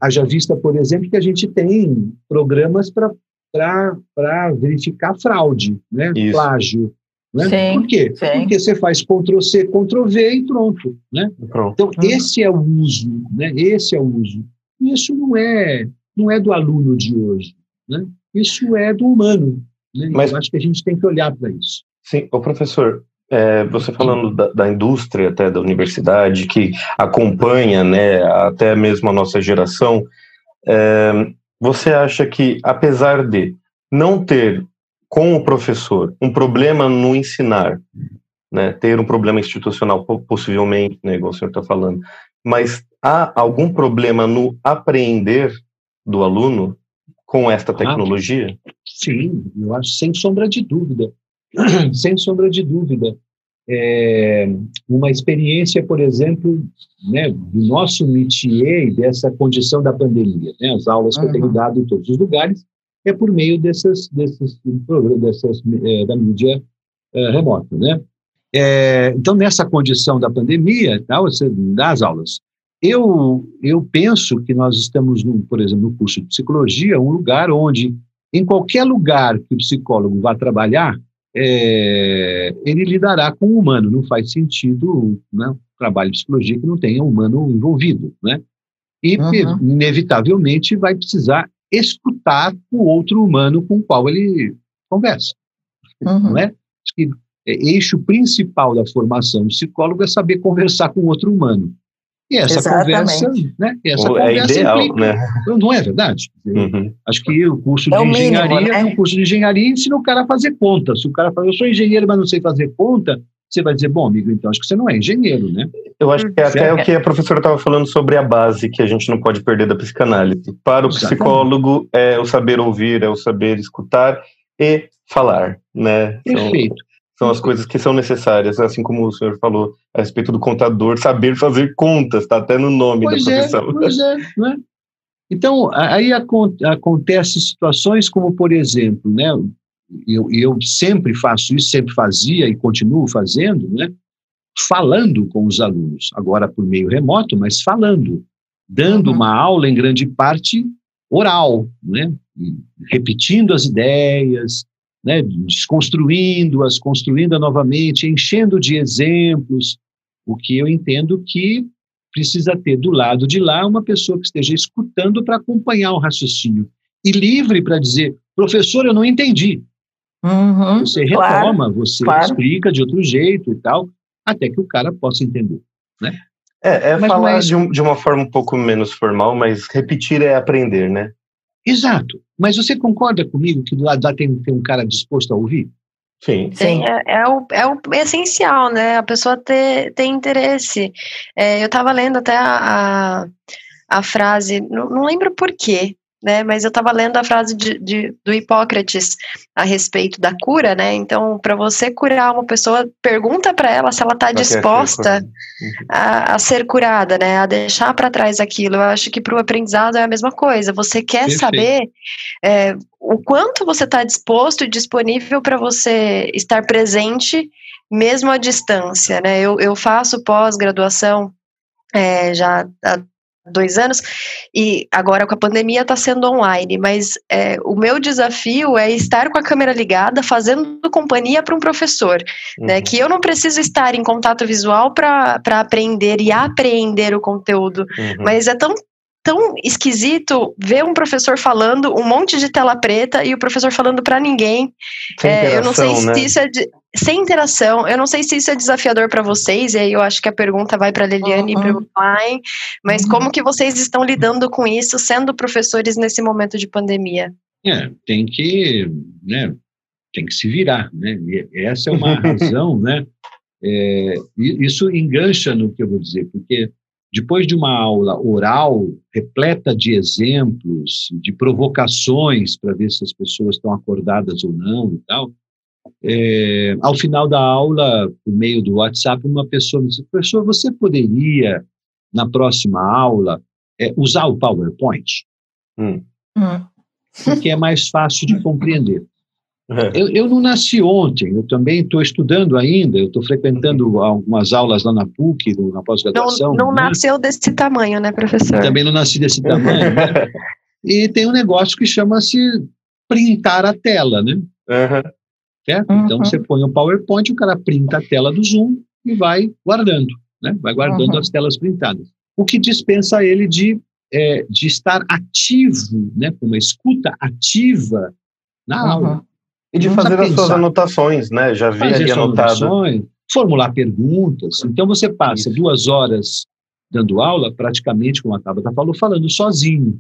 Haja vista, por exemplo, que a gente tem programas para para verificar fraude, né? plágio. Né? Sim, Por quê? Sim. Porque você faz Ctrl-C, Ctrl-V e pronto. Né? Pronto. Então, uhum. esse é o uso. Né? Esse é o uso. Isso não é, não é do aluno de hoje. Né? Isso é do humano. Né? Mas, Eu acho que a gente tem que olhar para isso. Sim, o professor, É, você falando da, da, indústria, até da universidade, que acompanha né, até mesmo a nossa geração, é, você acha que, apesar de não ter com o professor um problema no ensinar, né, ter um problema institucional, possivelmente, né, igual o senhor está falando, mas há algum problema no apreender do aluno com esta tecnologia? Ah, sim, eu acho sem sombra de dúvida. sem sombra de dúvida. É, uma experiência, por exemplo, né, do nosso métier, dessa condição da pandemia. Né, as aulas que uhum. eu tenho dado em todos os lugares é por meio dessas, desses, dessas é, da mídia é, remota. Né? É, então, nessa condição da pandemia, tá, você dá as aulas. Eu, eu penso que nós estamos, no, por exemplo, no curso de psicologia, um lugar onde, em qualquer lugar que o psicólogo vá trabalhar, é, ele lidará com o humano. Não faz sentido né, um trabalho de psicologia que não tenha humano envolvido. Né? E, uhum. inevitavelmente, vai precisar escutar o outro humano com o qual ele conversa. Uhum. Não é? Acho que é, eixo principal da formação do psicólogo é saber conversar com outro humano. E essa Exatamente. conversa, né? essa é conversa ideal, implica, né? Não é verdade? Uhum. Acho que o curso é de engenharia, mínimo, né? um curso de engenharia ensina o cara a fazer conta. Se o cara fala, eu sou engenheiro, mas não sei fazer conta, você vai dizer, bom, amigo, então acho que você não é engenheiro, né? Eu acho que é até é. o que a professora estava falando sobre a base que a gente não pode perder da psicanálise. Para o Exatamente. psicólogo, é o saber ouvir, é o saber escutar e falar, né? Perfeito. São as coisas que são necessárias, assim como o senhor falou a respeito do contador, saber fazer contas, está até no nome pois da é, profissão. É, pois é, né? Então, aí acontecem situações como, por exemplo, né, eu, eu sempre faço isso, sempre fazia e continuo fazendo, né, falando com os alunos, agora por meio remoto, mas falando, dando uhum. uma aula em grande parte oral, né, repetindo as ideias, né, desconstruindo-as, construindo novamente, enchendo de exemplos, o que eu entendo que precisa ter do lado de lá uma pessoa que esteja escutando para acompanhar o raciocínio e livre para dizer, professor, eu não entendi. Uhum, você retoma, claro, você claro. explica de outro jeito e tal, até que o cara possa entender, né? É, é falar é de, um, de uma forma um pouco menos formal, mas repetir é aprender, né? Exato. Mas você concorda comigo que do lado lá tem, tem um cara disposto a ouvir? Sim. Sim, é, é, o, é o essencial, né? A pessoa ter, ter interesse. É, eu estava lendo até a, a, a frase, não, não lembro por quê, né? Mas eu estava lendo a frase de, de, do Hipócrates a respeito da cura, né? Então, para você curar uma pessoa, pergunta para ela se ela está disposta uhum. a, a, ser curada, né? A deixar para trás aquilo. Eu acho que para o aprendizado é a mesma coisa. Você quer Perfeito. saber é, o quanto você está disposto e disponível para você estar presente, mesmo à distância, né? Eu, eu faço pós-graduação é, já há dois anos, e agora com a pandemia está sendo online, mas é, o meu desafio é estar com a câmera ligada, fazendo companhia para um professor, né, uhum. né, que eu não preciso estar em contato visual para aprender e apreender o conteúdo, uhum. mas é tão tão esquisito ver um professor falando um monte de tela preta e o professor falando para ninguém. É, eu não sei se né? isso é de, sem interação. Eu não sei se isso é desafiador para vocês. E aí eu acho que a pergunta vai para Liliane uhum. e para o pai. Mas uhum. como que vocês estão lidando com isso, sendo professores nesse momento de pandemia? É, tem que, né, tem que se virar, né? E essa é uma razão, né? É, isso engancha no que eu vou dizer, porque depois de uma aula oral repleta de exemplos, de provocações para ver se as pessoas estão acordadas ou não e tal, é, ao final da aula, por meio do WhatsApp, uma pessoa me disse: professor, você poderia, na próxima aula, é, usar o PowerPoint? Hum. Hum. Porque é mais fácil de compreender. É. Eu, eu, não nasci ontem, eu também estou estudando ainda, eu estou frequentando algumas aulas lá na PUC, na pós-graduação. Não, não né? nasceu desse tamanho, né, professor? Também não nasci desse tamanho. né? E tem um negócio que chama-se printar a tela, né? Uhum. Certo? Uhum. Então você põe o PowerPoint, o cara printa a tela do Zoom e vai guardando, né? Vai guardando uhum. as telas printadas. O que dispensa ele de, é, de estar ativo, né? Com uma escuta ativa na aula. E de fazer as suas anotações, né? Já vi ali anotado. formular perguntas. Então, você passa Isso. duas horas dando aula, praticamente, como a Tabata falou, falando sozinho,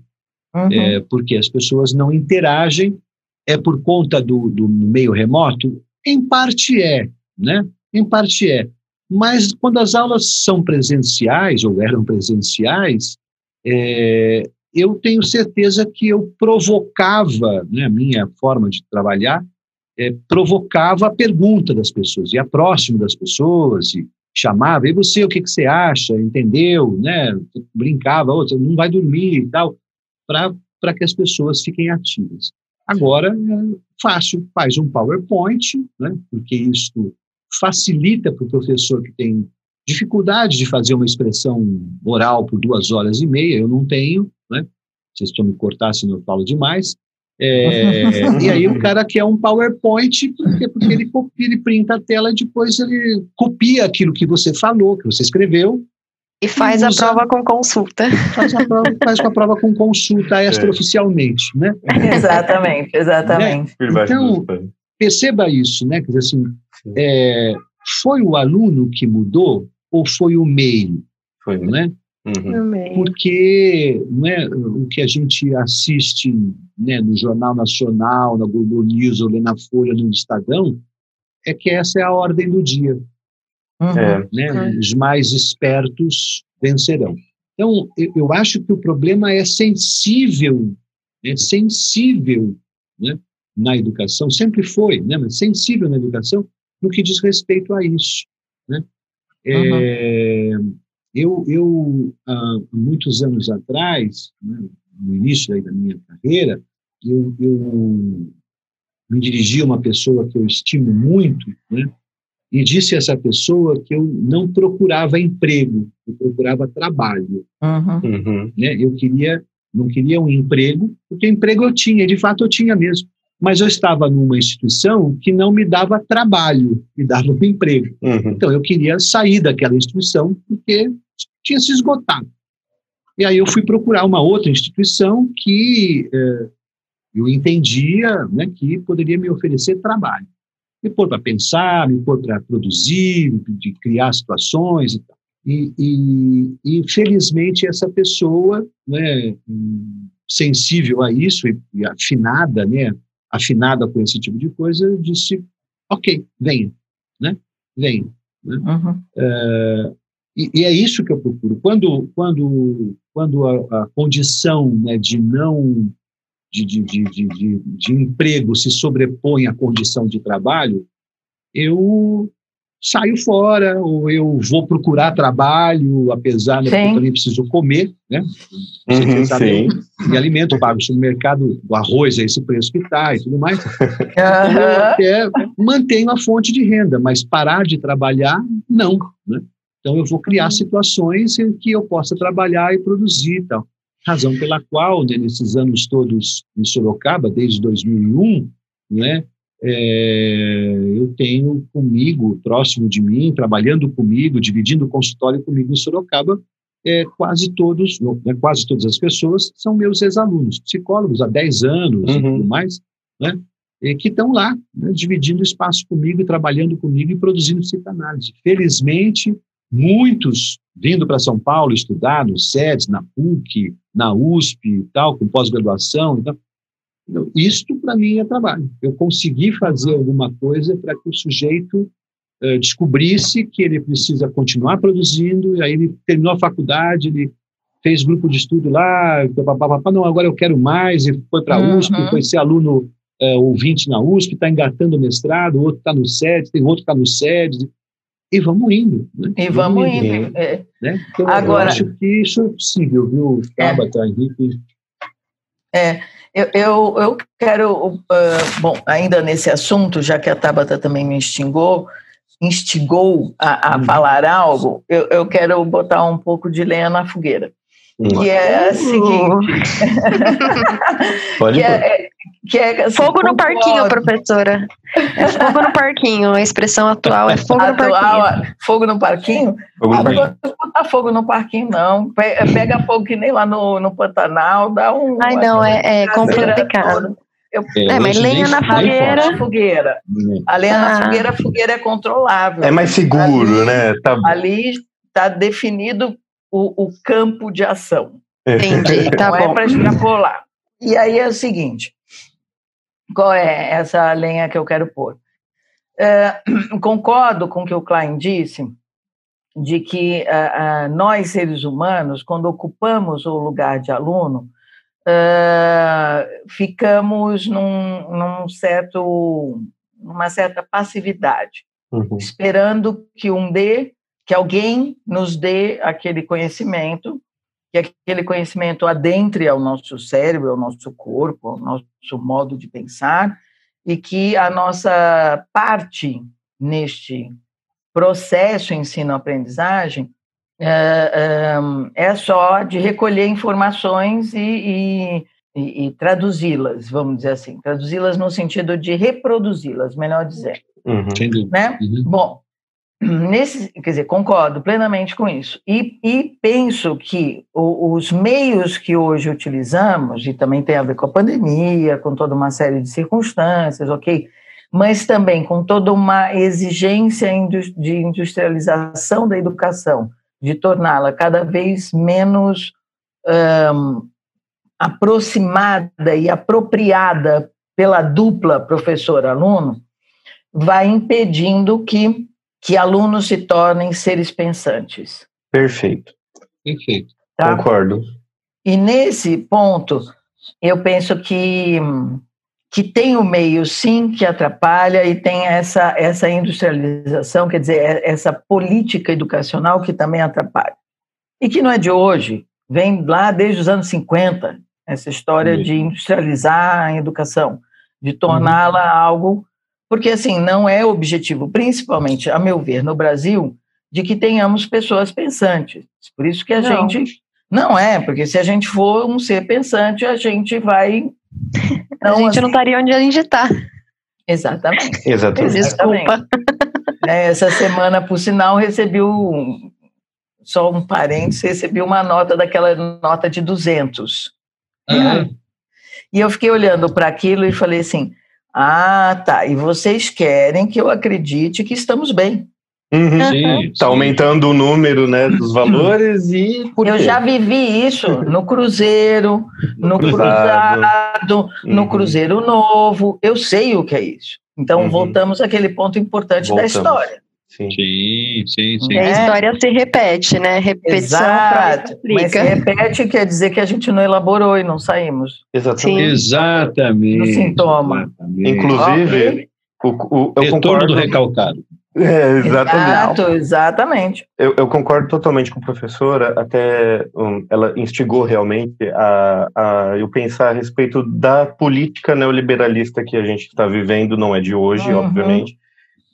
uhum. é, porque as pessoas não interagem. É por conta do, do meio remoto? Em parte é, né? Em parte é. Mas quando as aulas são presenciais, ou eram presenciais, é, eu tenho certeza que eu provocava, né, a minha forma de trabalhar, é, provocava a pergunta das pessoas, ia próximo das pessoas, e chamava, e você, o que, que você acha, entendeu, né, brincava, oh, não vai dormir e tal, para que as pessoas fiquem ativas. Agora, é fácil, faz um PowerPoint, né, porque isso facilita para o professor que tem dificuldade de fazer uma expressão oral por duas horas e meia, eu não tenho, né? Vocês estão me cortar se eu falo demais. É, e aí o cara quer um PowerPoint porque, porque ele copia, ele printa a tela e depois ele copia aquilo que você falou, que você escreveu. E faz usa, a prova com consulta. Faz a prova, faz a prova com consulta extraoficialmente, é. né? Exatamente, exatamente. Né? Então, perceba isso, né? Quer dizer assim, é, foi o aluno que mudou ou foi o meio? Foi, né? Uhum. Porque né, o que a gente assiste né, no Jornal Nacional, na Globo News ou na Folha, no Estadão, é que essa é a ordem do dia. Uhum. É. Né? Os mais espertos vencerão. Então, eu, eu, acho que o problema é sensível, é sensível né, na educação, sempre foi, né, mas sensível na educação no que diz respeito a isso. Né? É, eu, eu, há muitos anos atrás, né, no início da minha carreira, eu, eu me dirigi a uma pessoa que eu estimo muito, né, e disse a essa pessoa que eu não procurava emprego, eu procurava trabalho. Uhum. Né? Eu queria, não queria um emprego, porque emprego eu tinha, de fato eu tinha mesmo mas eu estava numa instituição que não me dava trabalho, me dava um emprego. Uhum. Então eu queria sair daquela instituição porque tinha se esgotado. E aí eu fui procurar uma outra instituição que eh, eu entendia né, que poderia me oferecer trabalho. Me pôr para pensar, me pôr para produzir, de criar situações e tal. E, e, e, felizmente essa pessoa, né, sensível a isso e, e afinada, né, afinada com esse tipo de coisa, disse, ok, venha, né? Venha. Né? Uhum. E, e, é isso que eu procuro. Quando, quando, quando a, a condição né, de não de, de, de, de, de emprego se sobrepõe à condição de trabalho, eu saio fora, ou eu vou procurar trabalho, apesar de que eu também preciso comer, né? Uhum, sim. E alimento, pago no supermercado, o arroz é esse preço que está e tudo mais. Uhum. Eu até mantenho a fonte de renda, mas parar de trabalhar, não. Né? Então eu vou criar situações em que eu possa trabalhar e produzir e tal. Razão pela qual, né, nesses anos todos em Sorocaba, desde 2001, né, é, eu tenho comigo, próximo de mim, trabalhando comigo, dividindo o consultório comigo em Sorocaba, é, quase todos, né, quase todas as pessoas são meus ex-alunos, psicólogos há 10 anos uhum. e tudo mais, né, que estão lá, né, dividindo espaço comigo e trabalhando comigo e produzindo psicanálise. Felizmente, muitos vindo para São Paulo estudar no SEDES, na PUC, na USP e tal, com pós-graduação e tal, isto, para mim, é trabalho. Eu consegui fazer alguma coisa para que o sujeito uh, descobrisse que ele precisa continuar produzindo, e aí ele terminou a faculdade, ele fez grupo de estudo lá, papapá, não, agora eu quero mais, e foi para a uhum. USP, foi ser aluno uh, ouvinte na USP, está engatando o mestrado, o outro está no SED, tem outro que está no SED, e vamos indo. Né? E vamos, vamos indo. indo. É. Né? Então, agora, eu acho que isso é possível, viu, Tabata, é. Henrique? É, eu, eu, eu quero, uh, bom, ainda nesse assunto, já que a Tabata também me instigou, instigou a, a hum. falar algo, eu, eu quero botar um pouco de lenha na fogueira. Que é a seguinte. Pode que, é, que é assim, fogo no parquinho, professora. É fogo no parquinho. A expressão atual é fogo atual, no parquinho. Fogo no parquinho? Fogo no parquinho. Não botar fogo no parquinho, não. Pega fogo que nem lá no, no Pantanal, dá um. Ai, não, é, é complicado. Eu, é, mas lenha na fogueira. fogueira. A lenha ah. na fogueira, a fogueira é controlável. É mais seguro, ali, né? Tá... Ali está definido o, o, campo de ação. Entendi, tá Não bom. é para extrapolar. E aí é o seguinte: qual é essa lenha que eu quero pôr? É, concordo com o que o Klein disse, de que uh, uh, nós, seres humanos, quando ocupamos o lugar de aluno, uh, ficamos num, num, certo, numa certa passividade, uhum. esperando que um dê, que alguém nos dê aquele conhecimento, que aquele conhecimento adentre ao nosso cérebro, ao nosso corpo, ao nosso modo de pensar, e que a nossa parte neste processo ensino-aprendizagem é, é, só de recolher informações e, e, e traduzi-las, vamos dizer assim, traduzi-las no sentido de reproduzi-las, melhor dizendo. Uhum. Né? Uhum. Bom, nesse, quer dizer, concordo plenamente com isso. E, e penso que o, os meios que hoje utilizamos, e também tem a ver com a pandemia, com toda uma série de circunstâncias, ok? Mas também com toda uma exigência de industrialização da educação, de torná-la cada vez menos um, aproximada e apropriada pela dupla professor-aluno, vai impedindo que que alunos se tornem seres pensantes. Perfeito. Perfeito. Tá? Concordo. E nesse ponto, eu penso que, que tem o meio, sim, que atrapalha e tem essa, essa industrialização, quer dizer, é, essa política educacional que também atrapalha. E que não é de hoje, vem lá desde os anos 50, essa história de industrializar a educação, de torná-la uhum. algo porque, assim, não é objetivo, principalmente, a meu ver, no Brasil, de que tenhamos pessoas pensantes. Por isso que a não. gente. Não é, porque se a gente for um ser pensante, a gente vai. Não, a gente assim... não estaria onde a gente está. Exatamente. Exatamente. Desculpa. É, essa semana, por sinal, recebi um, só um parênteses, recebi uma nota daquela nota de 200. Ah. E eu fiquei olhando para aquilo e falei assim, ah, tá. E vocês querem que eu acredite que estamos bem. Uhum. Está aumentando o número né, dos valores e. eu já vivi isso no Cruzeiro, no Cruzado, cruzado uhum. no Cruzeiro Novo. Eu sei o que é isso. Então, uhum. voltamos àquele ponto importante voltamos. da história. Sim, sim, sim. sim. a história se repete, né? Repetição Exato. Mas se repete quer dizer que a gente não elaborou e não saímos. Exatamente. Exatamente. No sintoma. Exatamente. Inclusive, o, o, eu Retorno concordo... do recalcado. É, exatamente. Exato, exatamente. Eu, eu, concordo totalmente com a professora, até um, ela instigou realmente a, a eu pensar a respeito da política neoliberalista que a gente está vivendo, não é de hoje, uhum. obviamente,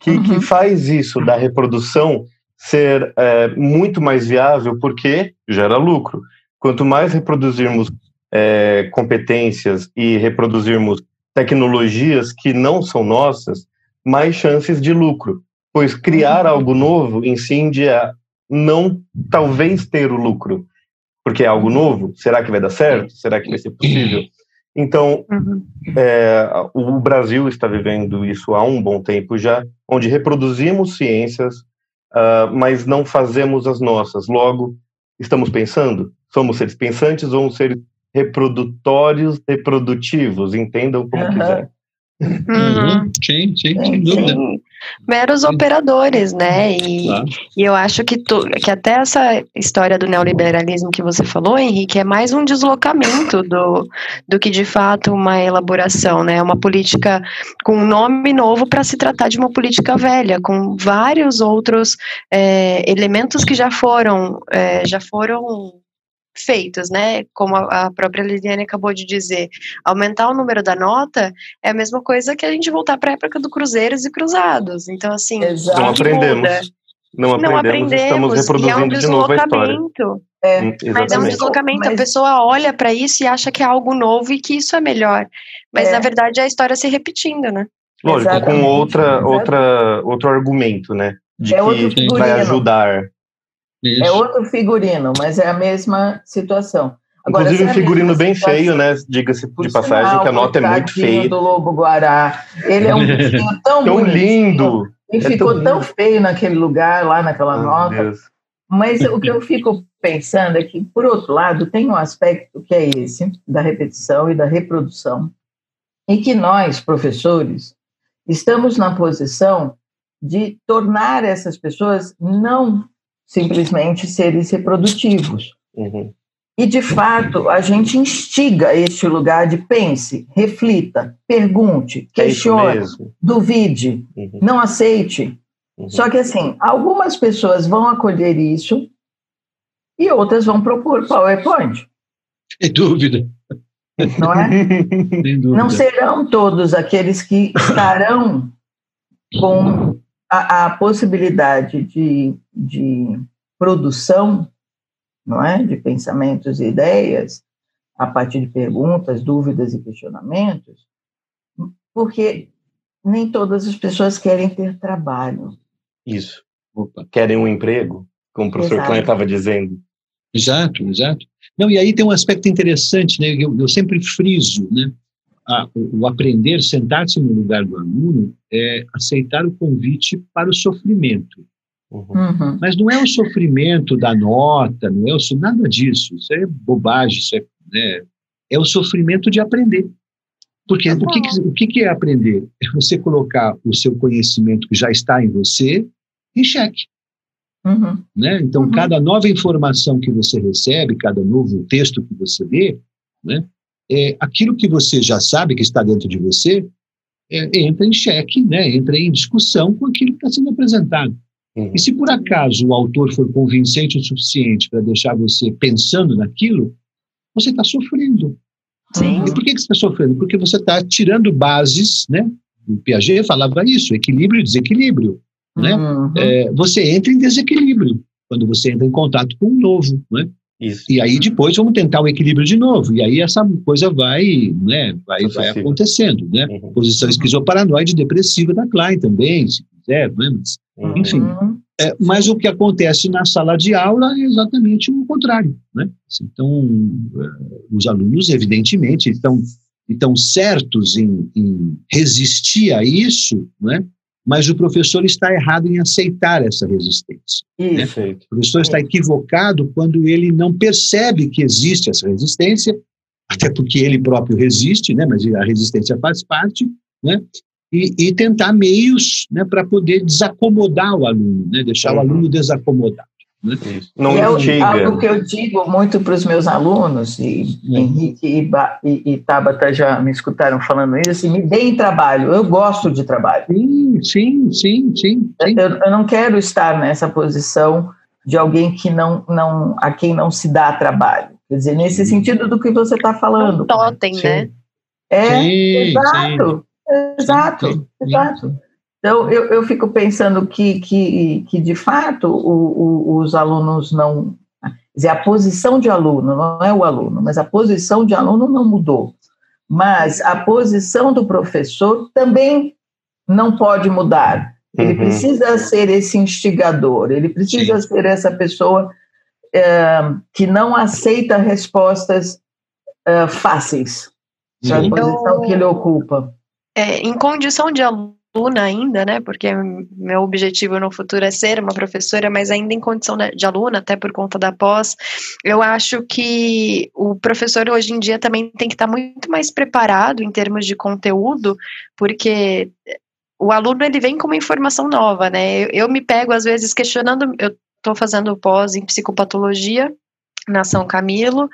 que, uhum. que faz isso da reprodução ser é, muito mais viável porque gera lucro. Quanto mais reproduzirmos é, competências e reproduzirmos tecnologias que não são nossas, mais chances de lucro. Pois criar uhum. algo novo incide a não talvez ter o lucro. Porque é algo novo, será que vai dar certo? Será que vai ser possível? Então, uhum. é, o Brasil está vivendo isso há um bom tempo já, onde reproduzimos ciências, uh, mas não fazemos as nossas. Logo, estamos pensando? Somos seres pensantes ou seres reprodutórios reprodutivos? Entendam como uhum. quiser. Uhum. Sim, sim, sem dúvida. Sim. Meros operadores, né? E, claro. e eu acho que, tu, que até essa história do neoliberalismo que você falou, Henrique, é mais um deslocamento do, do que de fato uma elaboração, né? Uma política com um nome novo para se tratar de uma política velha, com vários outros é, elementos que já foram, é, já foram feitos, né? Como a própria Liliane acabou de dizer, aumentar o número da nota é a mesma coisa que a gente voltar para a época do Cruzeiros e Cruzados. Então, assim, Exato. não aprendemos. Não aprendemos, não aprendemos, estamos reproduzindo é um de novo a história. É, hum, mas é um deslocamento. Mas... A pessoa olha para isso e acha que é algo novo e que isso é melhor. Mas é. na verdade é a história se repetindo, né? Lógico, Exatamente. com outra, outra, outro argumento, né? De é que vai ajudar. Isso. É outro figurino, mas é a mesma situação. Agora, Inclusive um figurino bem feio, né? Diga-se de passagem, que a nota é muito feia. do Lobo Guará. Ele é um bichinho tão, tão lindo. E é ficou tão, tão feio naquele lugar, lá naquela oh, nota. Deus. Mas o que eu fico pensando é que, por outro lado, tem um aspecto que é esse, da repetição e da reprodução, e que nós, professores, estamos na posição de tornar essas pessoas não simplesmente seres reprodutivos. Uhum. E, de fato, a gente instiga este lugar de pense, reflita, pergunte, é questione, é duvide, uhum. não aceite. Uhum. Só que, assim, algumas pessoas vão acolher isso e outras vão propor PowerPoint. Sem dúvida. Não é? Sem dúvida. Não serão todos aqueles que estarão com a, a possibilidade de, de produção não é? de pensamentos e ideias, a partir de perguntas, dúvidas e questionamentos, porque nem todas as pessoas querem ter trabalho. Isso. Opa. Querem um emprego, como o professor Klein estava dizendo. Exato, exato. Não, e aí tem um aspecto interessante, né? Eu, eu sempre friso, né? A, o aprender, sentar-se no lugar do aluno, é aceitar o convite para o sofrimento. Uhum. uhum. Mas não é o sofrimento da nota, não é o, nada disso. Isso é bobagem, isso é, né, é o sofrimento de aprender. Porque o, que, o que é aprender? É você colocar o seu conhecimento que já está em você em xeque. Uhum. Né? Então, uhum. cada nova informação que você recebe, cada novo texto que você lê, né, é, aquilo que você já sabe que está dentro de você é, entra em xeque, né, entra em discussão com aquilo que está sendo apresentado. Uhum. E se por acaso o autor for convincente o suficiente para deixar você pensando naquilo, você está sofrendo. Sim. E por que, que você está sofrendo? Porque você está tirando bases, né? O Piaget falava isso, equilíbrio e desequilíbrio. Né? Uhum. É, você entra em desequilíbrio quando você entra em contato com o novo. Né? Isso. E aí depois vamos tentar o equilíbrio de novo. E aí essa coisa vai, né, vai, vai acontecendo, né? Uhum. Posição esquizoparanoide depressiva da Klein também, se quiser, né? Mas, uhum. enfim. É, mas o que acontece na sala de aula é exatamente o contrário, né? Então, é, os alunos, evidentemente, estão, estão certos em, em resistir a isso, né? Mas o professor está errado em aceitar essa resistência. Né? O professor está equivocado quando ele não percebe que existe essa resistência, até porque ele próprio resiste, né? mas a resistência faz parte, né? e, e tentar meios né, para poder desacomodar o aluno, né? deixar uhum. o aluno desacomodado. Não é algo que eu digo muito para os meus alunos, e é. Henrique e, e, e, Tabata já me escutaram falando isso, me deem trabalho, eu gosto de trabalho. Sim, sim, sim, sim. sim. Eu, eu, não quero estar nessa posição de alguém que não, não, a quem não se dá trabalho. Quer dizer, nesse sentido do que você está falando. Um totem, né? É, sim, exato, sim. exato, exato. Então, eu, eu fico pensando que, que, que de fato, o, o, os alunos não. Quer dizer, a posição de aluno, não é o aluno, mas a posição de aluno não mudou. Mas a posição do professor também não pode mudar. Ele uhum. precisa ser esse instigador, ele precisa Sim. ser essa pessoa é, que não aceita respostas é, fáceis para a posição que ele ocupa. É, em condição de aluno, aluna ainda, né? Porque meu objetivo no futuro é ser uma professora, mas ainda em condição de aluna, até por conta da pós, eu acho que o professor hoje em dia também tem que estar muito mais preparado em termos de conteúdo, porque o aluno ele vem com uma informação nova, né? Eu, eu me pego às vezes questionando, eu estou fazendo pós em psicopatologia na São Camilo,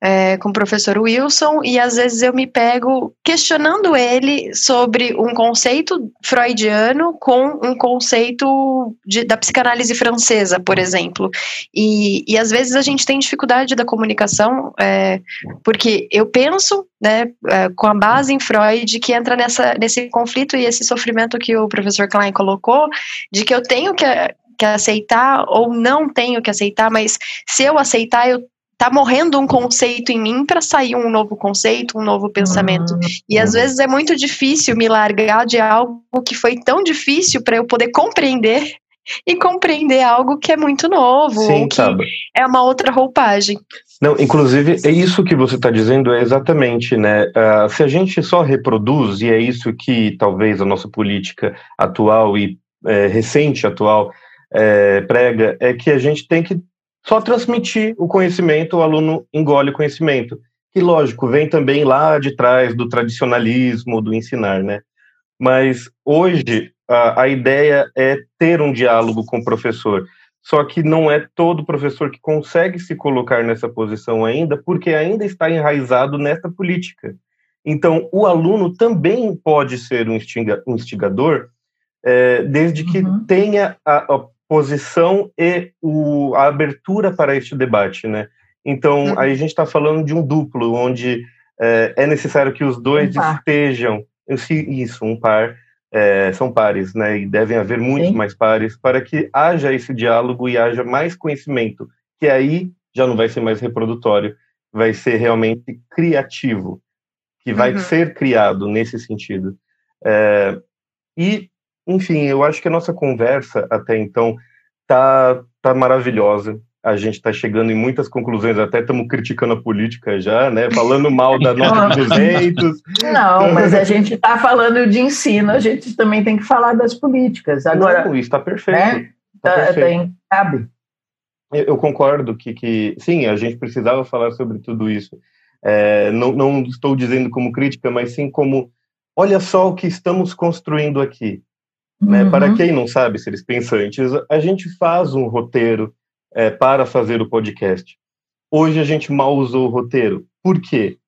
é, com o professor Wilson, e às vezes eu me pego questionando ele sobre um conceito freudiano com um conceito de, da psicanálise francesa, por exemplo. E, e às vezes a gente tem dificuldade da comunicação, é, porque eu penso, né, é, com a base em Freud, que entra nessa, nesse conflito e esse sofrimento que o professor Klein colocou, de que eu tenho que que aceitar ou não tenho que aceitar, mas se eu aceitar, eu tá morrendo um conceito em mim para sair um novo conceito, um novo pensamento. Uhum. E às vezes é muito difícil me largar de algo que foi tão difícil para eu poder compreender e compreender algo que é muito novo, Sim, ou que sabe. é uma outra roupagem. Não, inclusive, é isso que você está dizendo, é exatamente, né? Uh, se a gente só reproduz, e é isso que talvez a nossa política atual e é, recente atual é, prega, é que a gente tem que só transmitir o conhecimento, o aluno engole o conhecimento. Que, lógico, vem também lá de trás do tradicionalismo, do ensinar, né? Mas hoje a, a ideia é ter um diálogo com o professor. Só que não é todo professor que consegue se colocar nessa posição ainda, porque ainda está enraizado nessa política. Então, o aluno também pode ser um, instiga, instigador, é, desde que uhum. tenha a, a, posição e o, a abertura para este debate, né? Então, uhum. aí a gente está falando de um duplo, onde é, é necessário que os dois um estejam, isso, um par, é, são pares, né? E devem haver muitos Sim. mais pares para que haja esse diálogo e haja mais conhecimento, que aí já não vai ser mais reprodutório, vai ser realmente criativo, que vai uhum. ser criado nesse sentido. É, e, enfim, eu acho que a nossa conversa até então tá, tá maravilhosa a gente está chegando em muitas conclusões, até estamos criticando a política já, né? Falando mal da nota 200. Não, mas a gente está falando de ensino, a gente também tem que falar das políticas. Agora, Não, isso está perfeito. Né? Tá, tá perfeito. Tem, cabe. Eu, eu, concordo que, que, sim, a gente precisava falar sobre tudo isso. É, não, não estou dizendo como crítica, mas sim como, olha só o que estamos construindo aqui. Né? Uhum. Para quem não sabe, seres pensantes, a gente faz um roteiro, é, para fazer o podcast. Hoje a gente mal usou o roteiro. Por quê?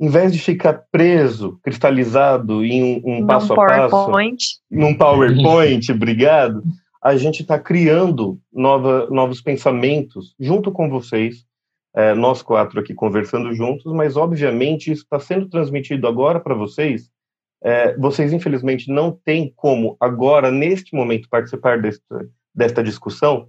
Em vez de ficar preso, cristalizado em um, um passo a passo, num PowerPoint, obrigado, a gente está criando nova, novos pensamentos junto com vocês, é, nós quatro aqui conversando juntos, mas obviamente isso está sendo transmitido agora para vocês. É, vocês, infelizmente, não têm como agora, neste momento, participar desta, desta discussão,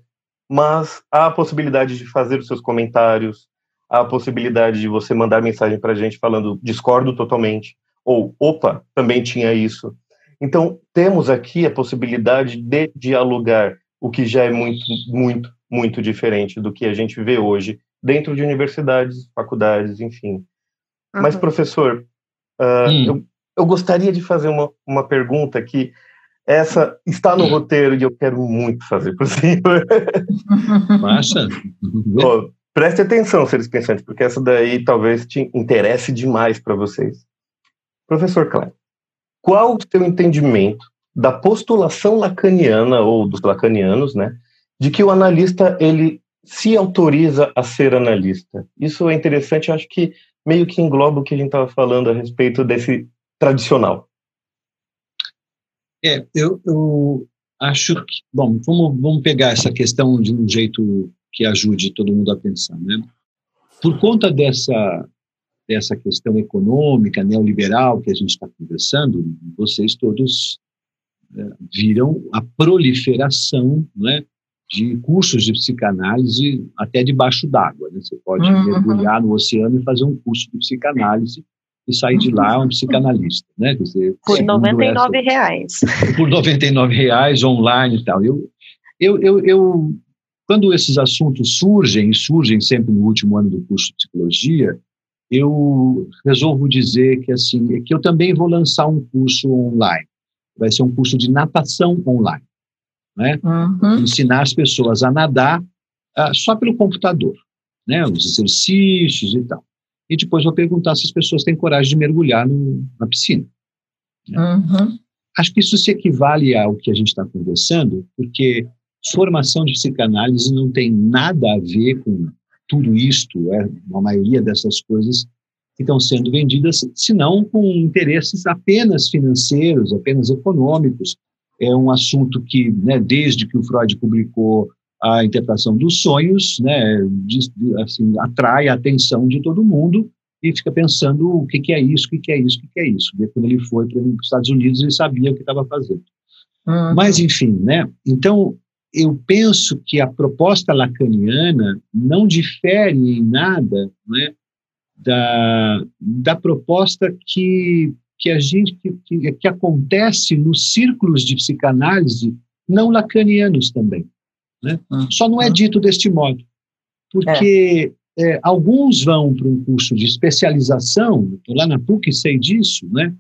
mas há a possibilidade de fazer os seus comentários, há a possibilidade de você mandar mensagem para a gente falando discordo totalmente, ou opa, também tinha isso. Então, temos aqui a possibilidade de dialogar, o que já é muito, muito, muito diferente do que a gente vê hoje dentro de universidades, faculdades, enfim. Uhum. Mas, professor, uh, hum. eu, eu gostaria de fazer uma, uma pergunta que essa está no roteiro e eu quero muito fazer para o senhor. Massa. oh, preste atenção, seres pensantes, porque essa daí talvez te interesse demais para vocês. Professor Klein, qual o seu entendimento da postulação lacaniana, ou dos lacanianos, né, de que o analista ele se autoriza a ser analista? Isso é interessante, acho que meio que engloba o que a gente estava falando a respeito desse tradicional. É, eu, eu acho que. Bom, vamos, vamos pegar essa questão de um jeito que ajude todo mundo a pensar. Né? Por conta dessa, dessa questão econômica, neoliberal que a gente está conversando, vocês todos é, viram a proliferação né, de cursos de psicanálise até debaixo d'água. Né? Você pode uhum. mergulhar no oceano e fazer um curso de psicanálise e sair de lá um psicanalista, né? Quer dizer, por 99 essa, reais. Por 99 reais online e tal. Eu, eu, eu, eu, quando esses assuntos surgem, e surgem sempre no último ano do curso de psicologia, eu resolvo dizer que assim, que eu também vou lançar um curso online. Vai ser um curso de natação online, né? Uhum. Ensinar as pessoas a nadar uh, só pelo computador, né? Os exercícios e tal e depois vou perguntar se as pessoas têm coragem de mergulhar no, na piscina. Né? Uhum. Acho que isso se equivale ao que a gente está conversando, porque formação de psicanálise não tem nada a ver com tudo isto, é, a maioria dessas coisas que estão sendo vendidas, senão com interesses apenas financeiros, apenas econômicos. É um assunto que, né, desde que o Freud publicou a interpretação dos sonhos, né, assim, atrai a atenção de todo mundo e fica pensando o que, que é isso, o que, que é isso, o que, que é isso. E quando ele foi para os Estados Unidos, ele sabia o que estava fazendo. Uhum. Mas, enfim, né, então, eu penso que a proposta lacaniana não difere em nada né, da, da proposta que, que a gente que, que, que acontece nos círculos de psicanálise não lacanianos também. Né? Hum. Só não é dito deste modo, porque é, alguns vão para um curso de especialização, estou lá na PUC e sei disso, né?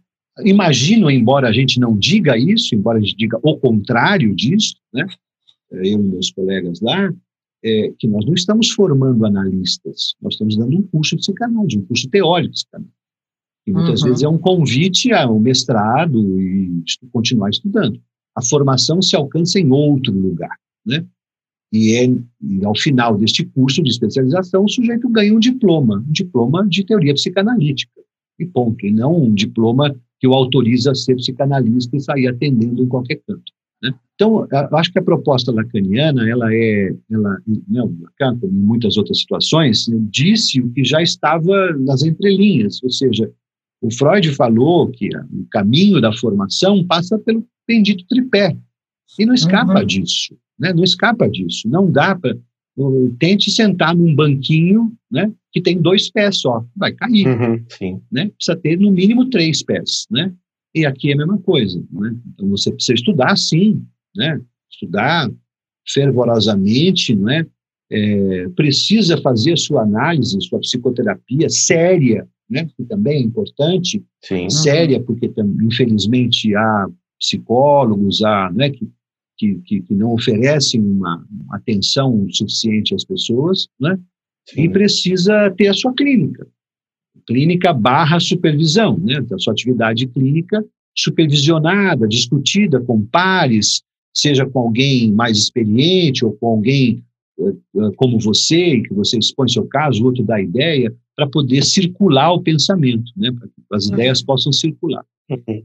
Imagino, embora a gente não diga isso, embora a gente diga o contrário disso, né? eu e meus colegas lá, é, que nós não estamos formando analistas, nós estamos dando um curso de psicanálise, um curso teórico de psicanálise. E muitas uhum. vezes é um convite ao mestrado e continuar estudando. A formação se alcança em outro lugar, né? E, é, e ao final deste curso de especialização, o sujeito ganha um diploma, um diploma de teoria psicanalítica, e ponto, e não um diploma que o autoriza a ser psicanalista e sair atendendo em qualquer canto. Né? Então, eu acho que a proposta lacaniana, ela é, ela, né, Lacan, como em muitas outras situações, disse o que já estava nas entrelinhas, ou seja, o Freud falou que o caminho da formação passa pelo bendito tripé, e não escapa uhum. disso, né? não escapa disso, não dá para... Tente sentar num banquinho né, que tem dois pés só, vai cair. Uhum, né? Precisa ter no mínimo três pés. Né? E aqui é a mesma coisa. Né? Então você precisa estudar, sim, né? estudar fervorosamente, não é? é? precisa fazer sua análise, sua psicoterapia séria, né? que também é importante, sim. séria, porque infelizmente há psicólogos há, né? que, que, que, não oferecem uma, atenção suficiente às pessoas, né? e precisa ter a sua clínica clínica barra supervisão, né, da sua atividade clínica supervisionada, discutida com pares, seja com alguém mais experiente ou com alguém uh, como você, que você expõe seu caso, o outro dá ideia, para poder circular o pensamento, né, para que as uhum. ideias possam circular.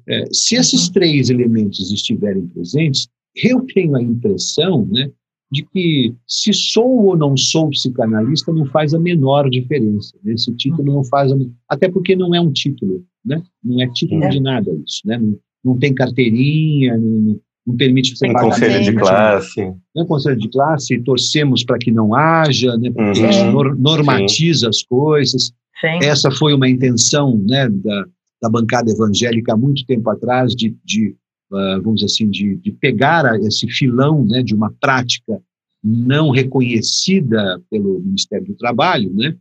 É, se esses uhum. três elementos estiverem presentes, eu tenho a impressão né, de que se sou ou não sou psicanalista não faz a menor diferença. Né? Esse título não faz, a, até porque não é um título, né? Não é título é. de nada isso, né? Não, não tem carteirinha, não, não permite você tem conselho de classe, né? conselho de classe, torcemos para que não haja, né? Porque uhum. isso normatiza Sim. as coisas. Sim. Essa foi uma intenção, né? Da, da bancada evangélica há muito tempo atrás de, de vamos dizer assim, de, de pegar esse filão né, de uma prática não reconhecida pelo Ministério do Trabalho, né,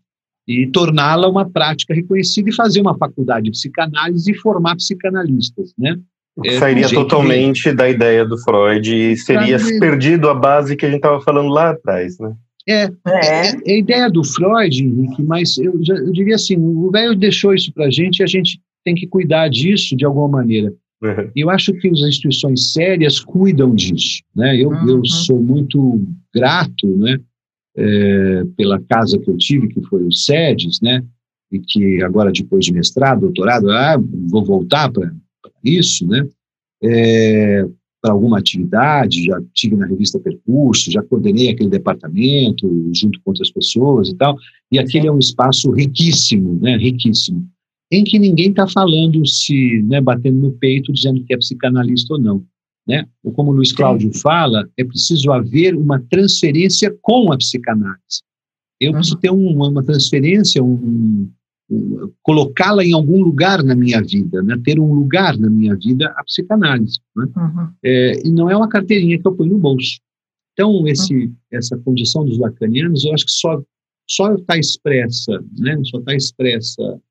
e torná-la uma prática reconhecida e fazer uma faculdade de psicanálise e formar psicanalistas, né? É, Sairia totalmente de... da ideia do Freud e seria perdido a base que a gente estava falando lá atrás, né? É, é. é, é, a ideia do Freud, Henrique, mas eu, já, eu diria assim, o velho deixou isso para a gente e a gente tem que cuidar disso de alguma maneira. Uhum. Eu acho que as instituições sérias cuidam disso. Né? Eu, uhum. eu sou muito grato né, é, pela casa que eu tive, que foi o SEDES, né, e que agora, depois de mestrado, doutorado, ah, vou voltar para isso, né, é, para alguma atividade, já tive na revista Percurso, já coordenei aquele departamento junto com outras pessoas e tal, e aquele é um espaço riquíssimo, né, riquíssimo em que ninguém está falando se, né, batendo no peito, dizendo que é psicanalista ou não. Né? Ou como o Luiz Cláudio fala, é preciso haver uma transferência com a psicanálise. Eu uhum. preciso ter um, uma transferência, um, um, colocá-la em algum lugar na minha vida, né? ter um lugar na minha vida a psicanálise. Né? Uhum. É, e não é uma carteirinha que eu ponho no bolso. Então, esse, uhum. essa condição dos lacanianos, eu acho que só só está expressa, né? só está expressa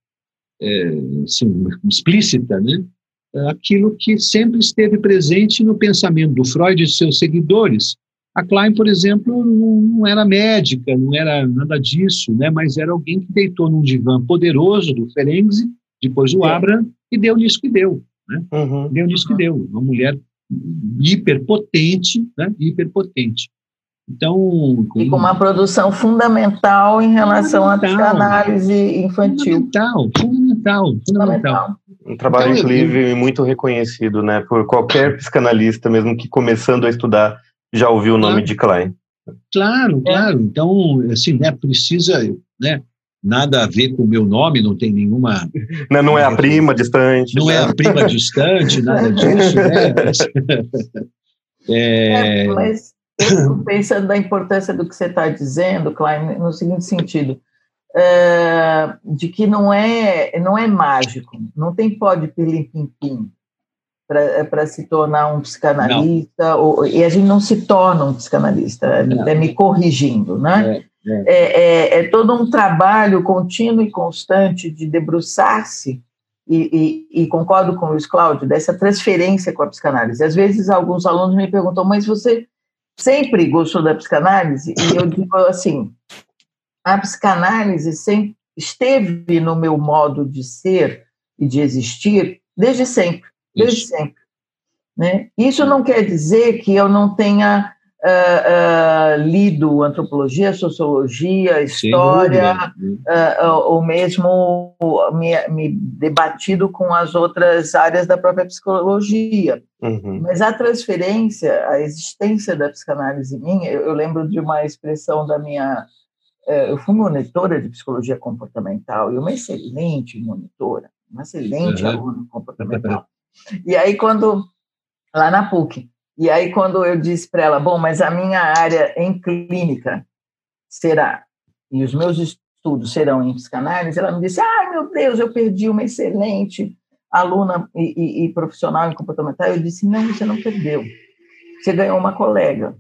é, assim, explícita, né? aquilo que sempre esteve presente no pensamento do Freud e de seus seguidores. A Klein, por exemplo, não era médica, não era nada disso, né? mas era alguém que deitou num divã poderoso do Ferenczi, depois do Abraham, e deu nisso que deu. Né? Uhum. Deu nisso que deu. Uma mulher hiperpotente, né? hiperpotente. Então, e com uma produção fundamental em relação à psicanálise infantil. Fundamental, fundamental, fundamental. Um trabalho, então, inclusive, eu... muito reconhecido, né, por qualquer psicanalista, mesmo que começando a estudar, já ouviu o nome claro. de Klein. Claro, é. claro. Então, assim, né, precisa, né, nada a ver com o meu nome, não tem nenhuma. Não, não é a prima distante. Não é né? é a prima distante, nada disso, né? É, é, mas eu pensando na importância do que você está dizendo, Klein, no seguinte sentido, é, de que não é, não é mágico, não tem pó de pilim-pim-pim para se tornar um psicanalista, ou, e a gente não se torna um psicanalista, é me corrigindo, né? é. É, é, é todo um trabalho contínuo e constante de debruçar-se e, e, e, concordo com o Luiz Cláudio, dessa transferência com a psicanálise. Às vezes, alguns alunos me perguntam, mas você sempre gostou da psicanálise? E eu digo assim: a psicanálise sempre esteve no meu modo de ser e de existir desde sempre, desde Isso. sempre. Né? Isso não quer dizer que eu não tenha uh, lido antropologia, sociologia, história, uh, ou mesmo me, me, debatido com as outras áreas da própria psicologia. Uhum. Mas a transferência, a existência da psicanálise minha, eu, eu lembro de uma expressão da minha eu fui monitora de psicologia comportamental e uma excelente monitora, uma excelente uhum. aluna comportamental. E aí, quando, lá na PUC, e aí, quando eu disse para ela, bom, mas a minha área em clínica será, e os meus estudos serão em psicanálise, ela me disse, ai, meu Deus, eu perdi uma excelente aluna e, e, e profissional em comportamental. Eu disse, não, você não perdeu. Você ganhou uma colega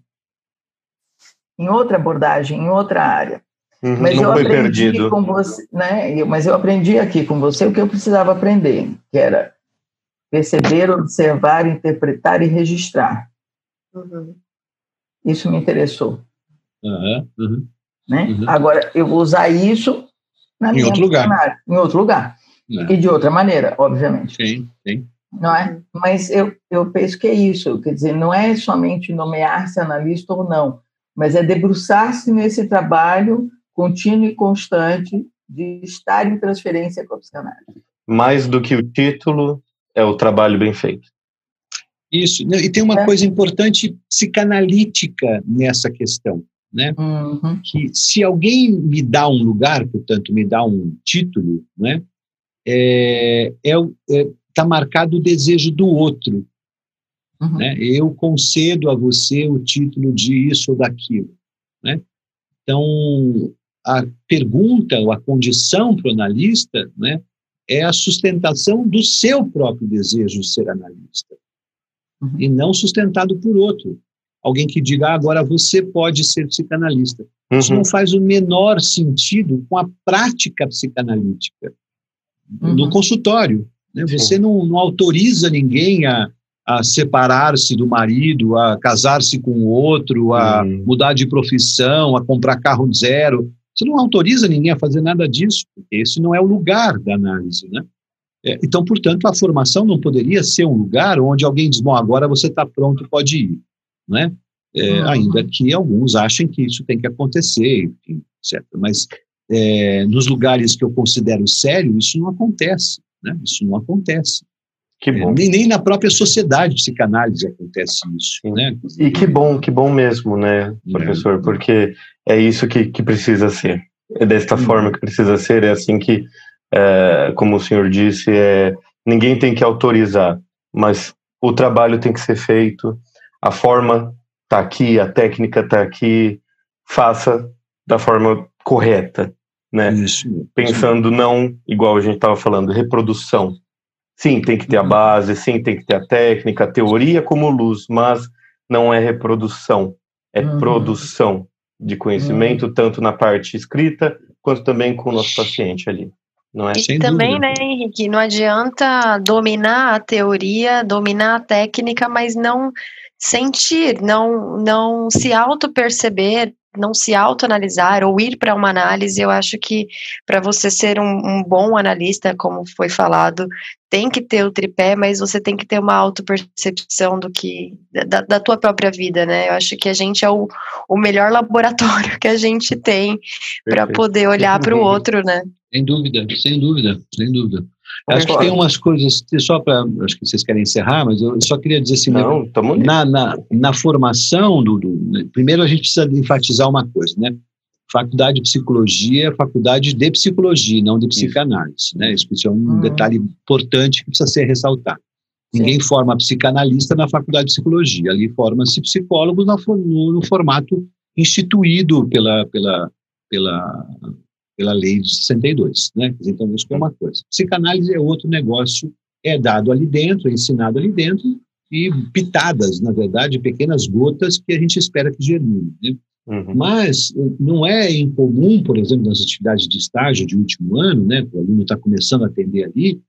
em outra abordagem, em outra área. Uhum, mas eu aprendi perdido. com você, né? Mas eu aprendi aqui com você o que eu precisava aprender, que era Perceber, observar, interpretar e registrar. Uhum. Isso me interessou. Uhum. Uhum. Né? Uhum. Agora, eu vou usar isso na em outro lugar. Em outro lugar. É. E de outra maneira, obviamente. Sim, sim. Não é? Mas eu, eu penso que é isso. Quer dizer, não é somente nomear-se analista ou não, mas é debruçar-se nesse trabalho contínuo e constante de estar em transferência com a psicanálise. Mais do que o título, é o trabalho bem feito. Isso. E tem uma é. coisa importante psicanalítica nessa questão, né? Uhum. Que se alguém me dá um lugar, portanto, me dá um título, né? É, é, é tá marcado o desejo do outro. Uhum. Né? Eu concedo a você o título de isso ou daquilo. Né? Então, a pergunta ou a condição para o analista né, é a sustentação do seu próprio desejo de ser analista, uhum. e não sustentado por outro. Alguém que diga, ah, agora você pode ser psicanalista. Uhum. Isso não faz o menor sentido com a prática psicanalítica uhum. no consultório. Né? Você não, não, autoriza ninguém a, a separar-se do marido, a casar-se com outro, a uhum. mudar de profissão, a comprar carro zero. Você não autoriza ninguém a fazer nada disso, porque esse não é o lugar da análise, né? É, então, portanto, a formação não poderia ser um lugar onde alguém diz, bom, agora você está pronto, pode ir, né? É, uhum. Ainda que alguns achem que isso tem que acontecer, enfim, etc. Mas é, nos lugares que eu considero sério, isso não acontece, né? Isso não acontece. Que é, bom. nem, nem na própria sociedade de psicanálise acontece isso, né? E que bom, que bom mesmo, né, é. professor? Porque é isso que, que precisa ser. É desta hum. forma que precisa ser, é assim que, é, como o senhor disse, é, ninguém tem que autorizar, mas o trabalho tem que ser feito, a forma está aqui, a técnica está aqui, faça da forma correta, né? Isso, Pensando não, igual a gente estava falando, reprodução, Sim, tem que ter a uhum. base, sim, tem que ter a técnica, a teoria como luz, mas não é reprodução, é uhum. produção de conhecimento, uhum. tanto na parte escrita, quanto também com o nosso paciente ali. Não é? E Sem também, dúvida. né, Henrique, não adianta dominar a teoria, dominar a técnica, mas não sentir, não, não se auto-perceber não se autoanalisar ou ir para uma análise, eu acho que para você ser um, um, bom analista, como foi falado, tem que ter o tripé, mas você tem que ter uma autopercepção do que da, da tua própria vida, né? Eu acho que a gente é o, o melhor laboratório que a gente tem para poder olhar para o outro, né? Sem dúvida, sem dúvida, sem dúvida. Acho que tem umas coisas, só para. Acho que vocês querem encerrar, mas eu só queria dizer assim: Não, na, na, na formação do, do, né, Primeiro a gente precisa enfatizar uma coisa, né? Faculdade de Psicologia é faculdade de psicologia, não de psicanálise. Isso. Né? Isso é um hum. detalhe importante que precisa ser ressaltado. Ninguém Sim. forma psicanalista na faculdade de psicologia, ali forma-se psicólogos no, no, no, formato instituído pela, pela, pela pela lei de 62, né? Então, isso é uma coisa. Psicanálise é outro negócio, é dado ali dentro, é ensinado ali dentro, e pitadas, na verdade, pequenas gotas que a gente espera que germine. Né? Uhum. Mas não é incomum, por exemplo, nas atividades de estágio de último ano, né, o aluno está começando a atender ali,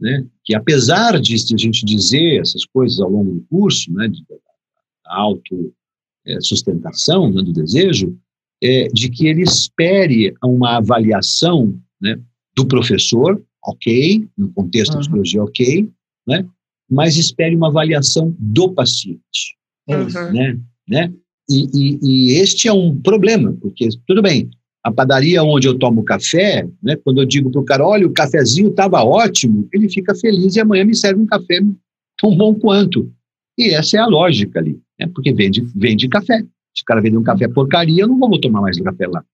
né, que apesar de a gente dizer essas coisas ao longo do curso, né, de, autossustentação é, né, do desejo, é, de que ele espere uma avaliação né, do professor, ok, no contexto uhum. da psicologia, ok, né, mas espere uma avaliação do paciente. Uhum. Né, né? E, e, e, este é um problema, porque, tudo bem, a padaria onde eu tomo café, né, quando eu digo para o cara, olha, o cafezinho estava ótimo, ele fica feliz e amanhã me serve um café tão bom quanto. E essa é a lógica ali, né, porque vende, vende café. Se o cara vende um café porcaria, eu não vou tomar mais café lá.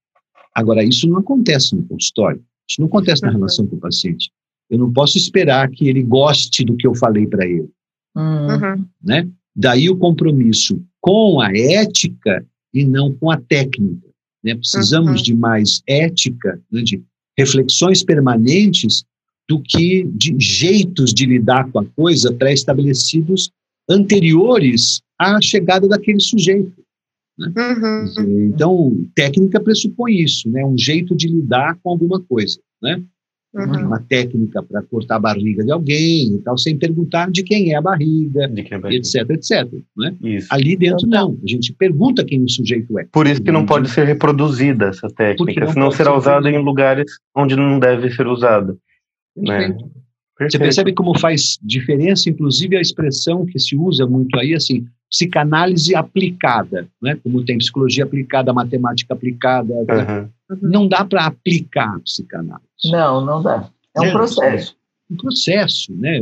Agora, isso não acontece no consultório, isso não acontece na relação com o paciente. Eu não posso esperar que ele goste do que eu falei para ele. Uhum. Né? Daí o compromisso com a ética e não com a técnica. Né? Precisamos uhum. de mais ética, né? de reflexões permanentes do que de jeitos de lidar com a coisa pré-estabelecidos anteriores à chegada daquele sujeito. Né? Uhum. Então, técnica pressupõe isso, né? um jeito de lidar com alguma coisa. Né? Uhum. Uma técnica para cortar a barriga de alguém e tal, sem perguntar de quem é a barriga, é a barriga. etc, etc. Né? Ali dentro, não. A gente pergunta quem o sujeito é. Por isso que não pode ser reproduzida essa técnica, senão será usada em lugares onde não deve ser usada. Né? Você percebe como faz diferença, inclusive, a expressão que se usa muito aí, assim, psicanálise aplicada, né? como tem psicologia aplicada, matemática aplicada. Uhum. Né? Não dá para aplicar a psicanálise. Não, não dá. É um é, processo. É um processo, né?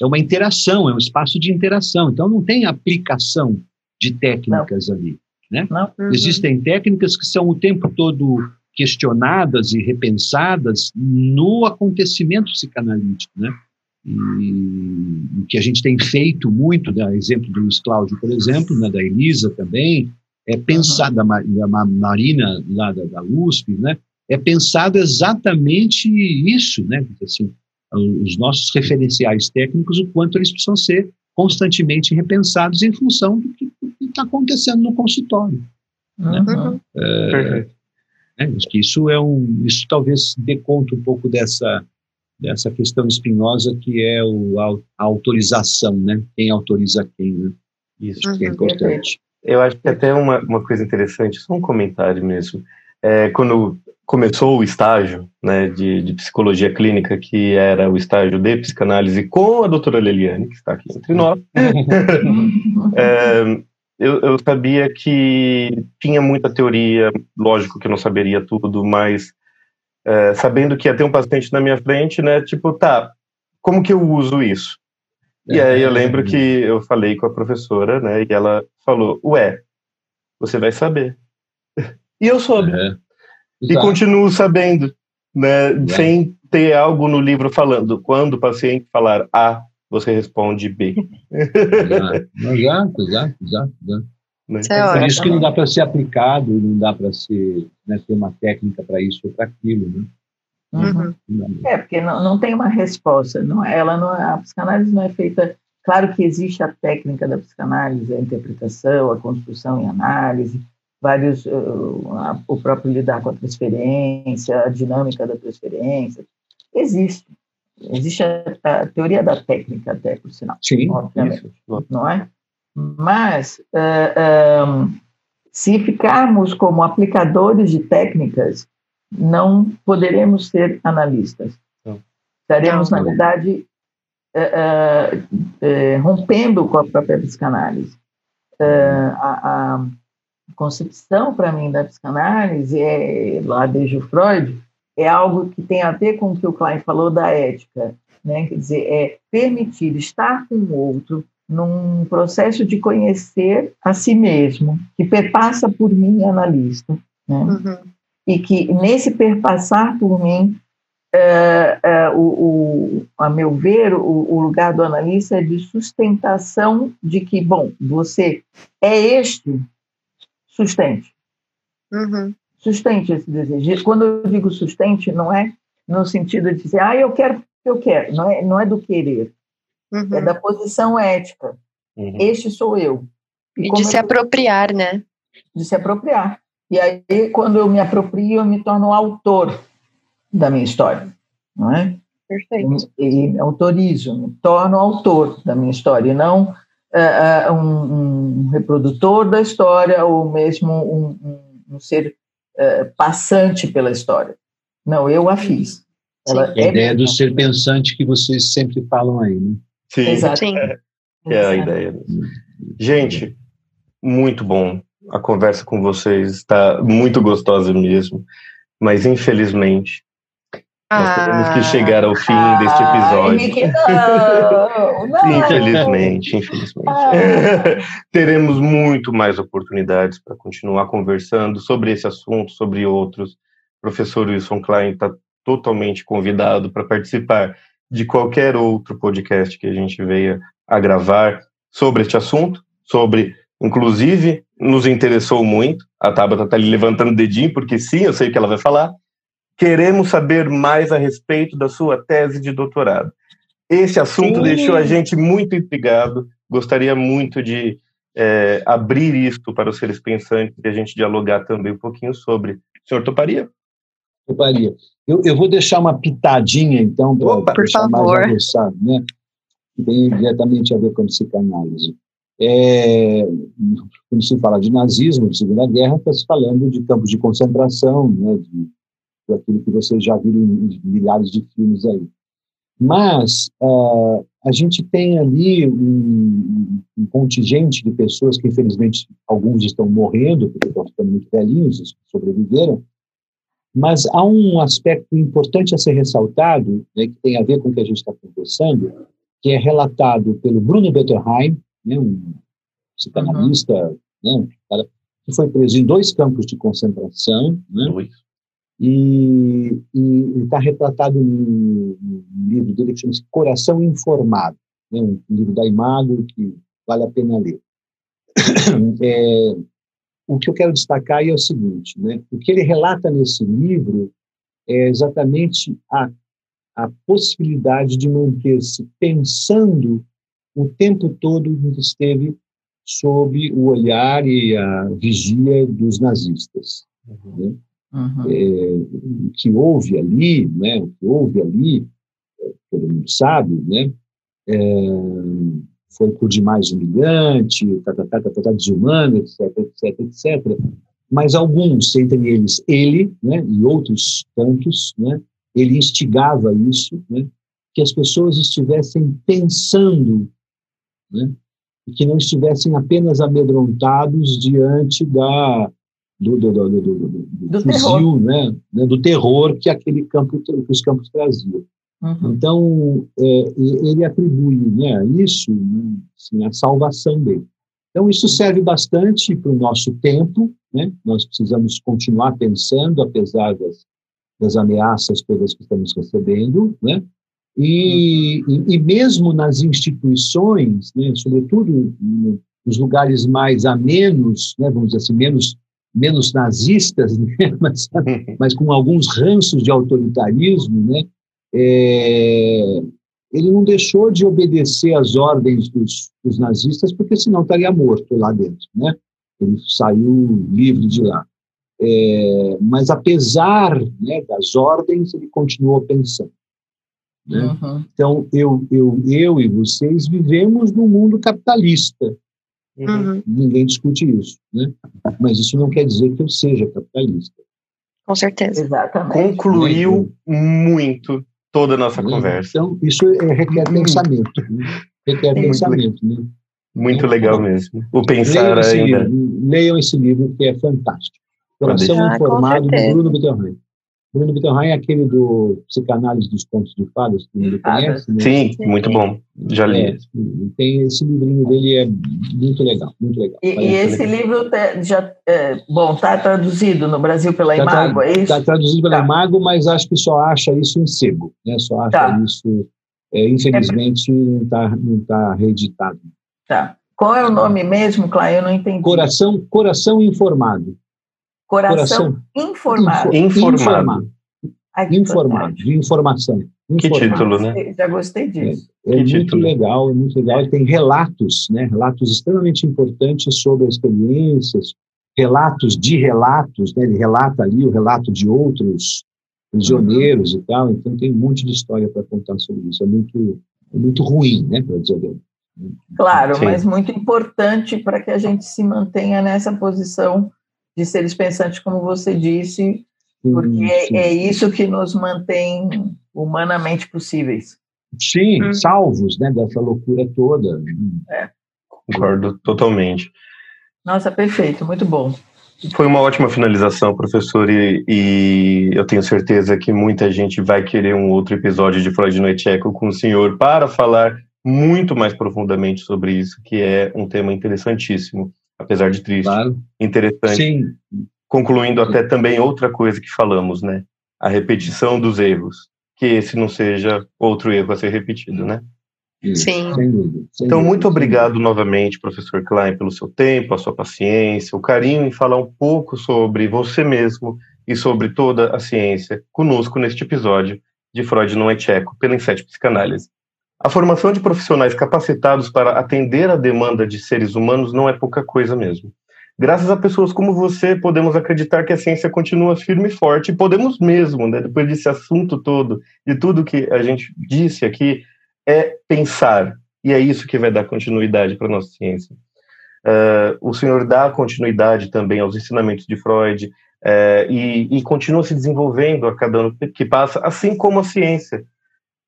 É uma interação, é um espaço de interação. Então, não tem aplicação de técnicas não. ali. Né? Uhum. Existem técnicas que são o tempo todo questionadas e repensadas no acontecimento psicanalítico, né? E o que a gente tem feito muito, da exemplo do Luiz Cláudio, por exemplo, né, da Elisa também, é pensar, da, da Marina lá da, da USP, né, é pensado exatamente isso, né, assim, os nossos referenciais técnicos, o quanto eles precisam ser constantemente repensados em função do que está acontecendo no consultório. Né? Uhum. É, é, acho que isso é um, isso talvez dê conta um pouco dessa dessa questão espinhosa que é o, a, a autorização, né? Quem autoriza quem, né? Isso uhum, que é importante. Eu acho que até uma, uma coisa interessante, só um comentário mesmo. É, quando começou o estágio né, de, de, psicologia clínica, que era o estágio de psicanálise com a doutora Leliane, que está aqui entre nós, é, eu, eu, sabia que tinha muita teoria, lógico que eu não saberia tudo, mas é, sabendo que ia ter um paciente na minha frente, né, tipo, tá, como que eu uso isso? E aí eu lembro que eu falei com a professora, né, e ela falou, ué, você vai saber. E eu soube. É. E continuo sabendo, né, sem ter algo no livro falando, quando o paciente falar A, você responde B. Exato, exato, exato. Né? É Por isso que não dá para ser aplicado, não dá para ser, né, ter uma técnica para isso ou para aquilo, né? Uhum. É, porque não, não tem uma resposta. Não, ela não, é, a psicanálise não é feita. Claro que existe a técnica da psicanálise, a interpretação, a construção e análise, vários, uh, a, o próprio lidar com a transferência, a dinâmica da transferência. Existe. Existe a, a teoria da técnica, até, por sinal. Sim, obviamente. Isso. Não é? Mas, uh, um, se ficarmos como aplicadores de técnicas, não poderemos ser analistas. Não. Estaremos, não, na verdade, uh, uh, rompendo com a própria psicanálise. a, a concepção, para mim, da psicanálise, é, lá desde o Freud, é algo que tem a ver com o que o Klein falou da ética. Né? Quer dizer, é permitir estar com o outro num processo de conhecer a si mesmo, que perpassa por mim, analista. Né? Uhum. E que, nesse perpassar por mim, é, é, o, o, a meu ver, o, o, lugar do analista é de sustentação de que, bom, você é este, sustente. Uhum. Sustente esse desejo. Quando eu digo sustente, não é no sentido de dizer, ah, eu quero, eu quero, não é, não é do querer uhum. é da posição ética. Uhum. Este sou eu. E, e de se apropriar, né? De se apropriar. E aí, quando eu me aproprio, eu me torno autor da minha história, não é? Perfeito. E, e autorizo, me torno autor da minha história, e não uh, um, um, reprodutor da história ou mesmo um, um, um ser uh, passante pela história. Não, eu a fiz. Ela a é ideia do ser pensante que vocês sempre falam aí, né? Sim, Exato. Sim. É, é a ideia. Gente, muito bom. A conversa com vocês está muito gostosa mesmo, mas infelizmente nós temos que chegar ao fim ah, deste episódio. Não. Infelizmente, infelizmente. Ah. Teremos muito mais oportunidades para continuar conversando sobre esse assunto, sobre outros. O professor Wilson Klein está totalmente convidado para participar de qualquer outro podcast que a gente venha a gravar sobre este assunto, sobre, inclusive, nos interessou muito. A Tabata está ali levantando o dedinho, porque sim, eu sei o que ela vai falar Queremos saber mais a respeito da sua tese de doutorado. Esse assunto Sim. deixou a gente muito intrigado. Gostaria muito de é, abrir isto para os seres pensantes e a gente dialogar também um pouquinho sobre. O senhor toparia? Toparia. Eu, eu vou deixar uma pitadinha, então, para deixar favor. mais avançado, né? Que tem diretamente a ver com psicanálise. É, quando se fala de nazismo, de Segunda Guerra, está se falando de campos de concentração, né, de aquilo que vocês já viram em milhares de filmes aí. Mas uh, a gente tem ali um, um, contingente de pessoas que, infelizmente, alguns estão morrendo, porque estão ficando muito velhinhos, os que sobreviveram, mas há um aspecto importante a ser ressaltado, né, que tem a ver com o que a gente está conversando, que é relatado pelo Bruno Bettelheim, né, um psicanalista, uhum. né, que foi preso em dois campos de concentração, né, e está retratado no, no, livro dele que chama-se Coração Informado, né, um livro da Imago que vale a pena ler. É, o que eu quero destacar é o seguinte, né, o que ele relata nesse livro é exatamente a, a possibilidade de manter-se pensando o tempo todo que esteve sob o olhar e a vigia dos nazistas. Uhum. Né? Uhum. É, o que houve ali, né, o que houve ali, todo mundo sabe, né, é, foi por demais humilhante, tá, tá, tá, tá, tá, desumano, etc, etc, etc. Mas alguns, entre eles ele, né, e outros tantos, né, ele instigava isso, né, que as pessoas estivessem pensando, né, e que não estivessem apenas amedrontados diante da do, do, do, do, do fuzil, né, né, do terror que aquele campo, que os campos traziam. Uhum. Então, é, ele atribui né, a isso né, assim, a salvação dele. Então, isso serve bastante para o nosso tempo, né? nós precisamos continuar pensando, apesar das, das ameaças todas que estamos recebendo, né? E, uhum. e, e, mesmo nas instituições, né, sobretudo nos lugares mais amenos, né, vamos dizer assim, menos menos nazistas, né? mas, mas, com alguns ranços de autoritarismo, né? É, ele não deixou de obedecer às ordens dos, dos, nazistas, porque senão estaria morto lá dentro. Né? Ele saiu livre de lá. É, mas, apesar né, das ordens, ele continuou pensando. Né? Uhum. Então, eu, eu, eu e vocês vivemos num mundo capitalista. Uhum. Ninguém discute isso, né? Mas isso não quer dizer que eu seja capitalista. Com certeza. Exatamente. Concluiu muito toda a nossa né? conversa. Então, isso é, requer pensamento. Né? Requer pensamento, né? Muito legal mesmo. O pensar leiam ainda. Livro, leiam esse livro que é fantástico. Coração ah, Informado, de Bruno Bittenheim. Bruno Bittenheim é aquele do Psicanálise dos Contos de Fadas, que mundo conhece. Né? Sim, muito bom. Já li. É, tem esse livrinho dele, é muito legal, muito legal. E, e esse legal. livro já, é, bom, está traduzido no Brasil pela tá Imago, é isso? Está traduzido pela tá. Imago, mas acho que só acha isso em sebo, né? Só acha tá. isso, é, infelizmente, não está não tá reeditado. Tá. Qual é o nome mesmo, Cláudio? Eu não entendi. Coração, Coração Informado. Coração, Coração informado. informado. informado, de informação. Que título, né? Já gostei disso. É, é muito título? legal, é muito legal. Tem relatos, né? Relatos extremamente importantes sobre experiências, relatos de relatos, né? ele relata ali o relato de outros prisioneiros uhum. e tal, então tem um monte de história para contar sobre isso. É muito, é muito ruim, né, para dizer bem. Claro, Sim. mas muito importante para que a gente se mantenha nessa posição de seres pensantes, como você disse, porque sim. é isso que nos mantém humanamente possíveis. Sim, hum. salvos né, dessa loucura toda. É. Concordo totalmente. Nossa, perfeito, muito bom. Foi uma ótima finalização, professor, e, e, eu tenho certeza que muita gente vai querer um outro episódio de Freud Noite Eco com o senhor para falar muito mais profundamente sobre isso, que é um tema interessantíssimo, apesar de triste. Claro. Interessante. Sim. Concluindo até também outra coisa que falamos, né? A repetição dos erros. Que esse não seja outro erro a ser repetido, né? Sim. então, muito obrigado novamente, professor Klein, pelo seu tempo, a sua paciência, o carinho em falar um pouco sobre você mesmo e sobre toda a ciência conosco neste episódio de Freud não é tcheco, pela Inset Psicanálise. A formação de profissionais capacitados para atender a demanda de seres humanos não é pouca coisa mesmo. Graças a pessoas como você, podemos acreditar que a ciência continua firme e forte, e podemos mesmo, né, depois desse assunto todo, de tudo que a gente disse aqui, é pensar, e é isso que vai dar continuidade para a nossa ciência. Uh, o senhor dá continuidade também aos ensinamentos de Freud uh, e, e, continua se desenvolvendo a cada ano que passa, assim como a ciência,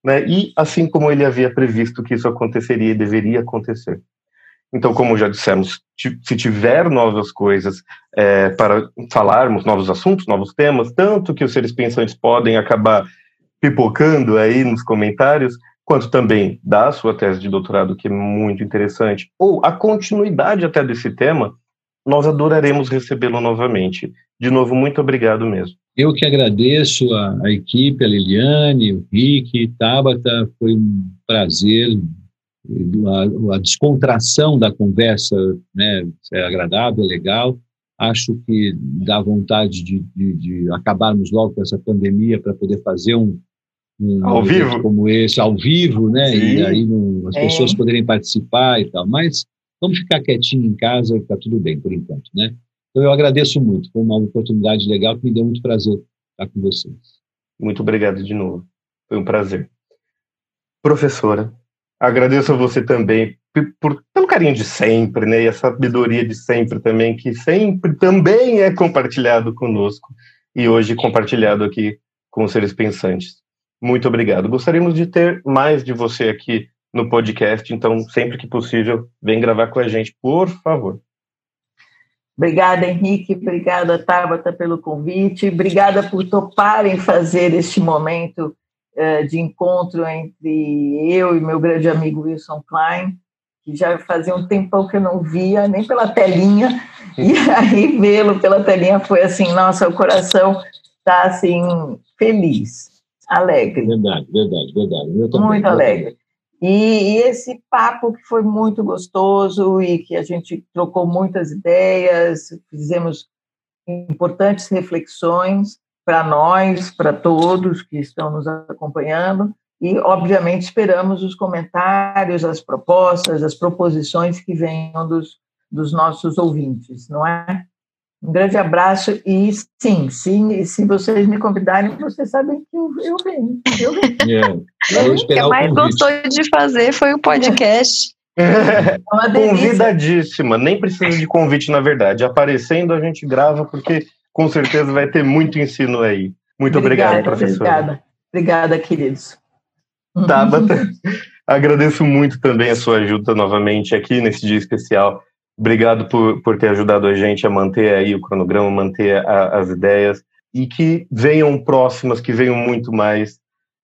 né? e assim como ele havia previsto que isso aconteceria e deveria acontecer. Então, como já dissemos, se tiver novas coisas é, para falarmos, novos assuntos, novos temas, tanto que os seres pensantes podem acabar pipocando aí nos comentários, quanto também da sua tese de doutorado, que é muito interessante, ou a continuidade até desse tema, nós adoraremos recebê-lo novamente. De novo, muito obrigado mesmo. Eu que agradeço a, a equipe, a Liliane, o Rick, Tabata, foi um prazer. A, a descontração da conversa né, é agradável, é legal. Acho que dá vontade de, de, de acabarmos logo com essa pandemia para poder fazer um, um ao vivo como esse ao vivo, né? Sim. E aí não, as é. pessoas poderem participar e tal. Mas vamos ficar quietinho em casa, está tudo bem por enquanto, né? Então eu agradeço muito, foi uma oportunidade legal que me deu muito prazer estar com vocês. Muito obrigado de novo, foi um prazer. Professora, agradeço a você também por, pelo carinho de sempre, né? E a sabedoria de sempre também, que sempre também é compartilhado conosco e hoje compartilhado aqui com os seres pensantes. Muito obrigado. Gostaríamos de ter mais de você aqui no podcast, então, sempre que possível, vem gravar com a gente, por favor. Obrigada, Henrique. Obrigada, Tabata, pelo convite. Obrigada por toparem fazer este momento uh, de encontro entre eu e meu grande amigo Wilson Klein, que já fazia um tempão que eu não via, nem pela telinha, e aí vê-lo pela telinha foi assim, nossa, o coração está assim, feliz alegre. Verdade, verdade, verdade. muito alegre. E, e, esse papo que foi muito gostoso e que a gente trocou muitas ideias, fizemos importantes reflexões para nós, para todos que estão nos acompanhando. E, obviamente, esperamos os comentários, as propostas, as proposições que venham dos, dos nossos ouvintes, não é? Um grande abraço e sim, sim, se vocês me convidarem, vocês sabem que eu, eu venho. Eu venho. Yeah. o que mais gostou de fazer foi o podcast. É Convidadíssima, nem precisa de convite, na verdade. Aparecendo, a gente grava, porque com certeza vai ter muito ensino aí. Muito obrigada, obrigado, professor. Obrigada, obrigada, queridos. Tabata, agradeço muito também a sua ajuda novamente aqui nesse dia especial. Obrigado por, por ter ajudado a gente a manter aí o cronograma, manter a, as ideias e que venham próximas, que venham muito mais.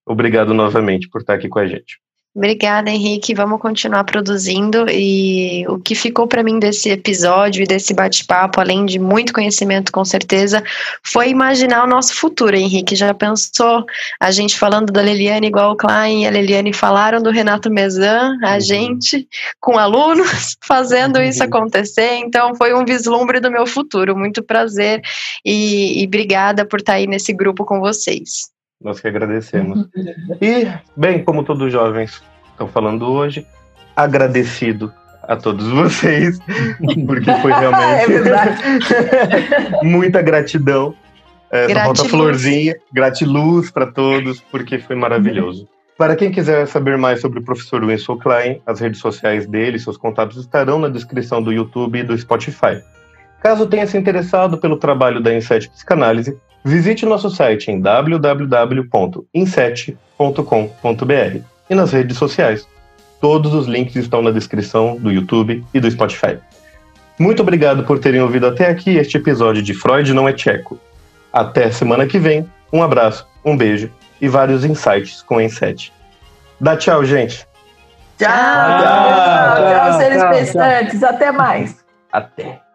Obrigado novamente por estar aqui com a gente. Obrigada, Henrique. Vamos continuar produzindo. E o que ficou para mim desse episódio e desse bate-papo, além de muito conhecimento, com certeza, foi imaginar o nosso futuro, Henrique. Já pensou a gente falando da Liliane igual o Klein e a Liliane falaram do Renato Mezan, a uhum. gente com alunos fazendo uhum. isso acontecer. Então, foi um vislumbre do meu futuro. Muito prazer e, e obrigada por estar aí nesse grupo com vocês. Nós que agradecemos. E, bem, como todos os jovens estão falando hoje, agradecido a todos vocês, porque foi realmente é muita gratidão. É, só falta florzinha, gratiluz para todos, porque foi maravilhoso. Para quem quiser saber mais sobre o professor Winslow Klein, as redes sociais dele, seus contatos estarão na descrição do YouTube e do Spotify. Caso tenha se interessado pelo trabalho da Inset Psicanálise, visite nosso site em www.inset.com.br e nas redes sociais. Todos os links estão na descrição do YouTube e do Spotify. Muito obrigado por terem ouvido até aqui este episódio de Freud Não é Tcheco. Até semana que vem. Um abraço, um beijo e vários insights com a Inset. Dá tchau, gente. Tchau, tchau, tchau, tchau, tchau seres pensantes. Até mais. Até.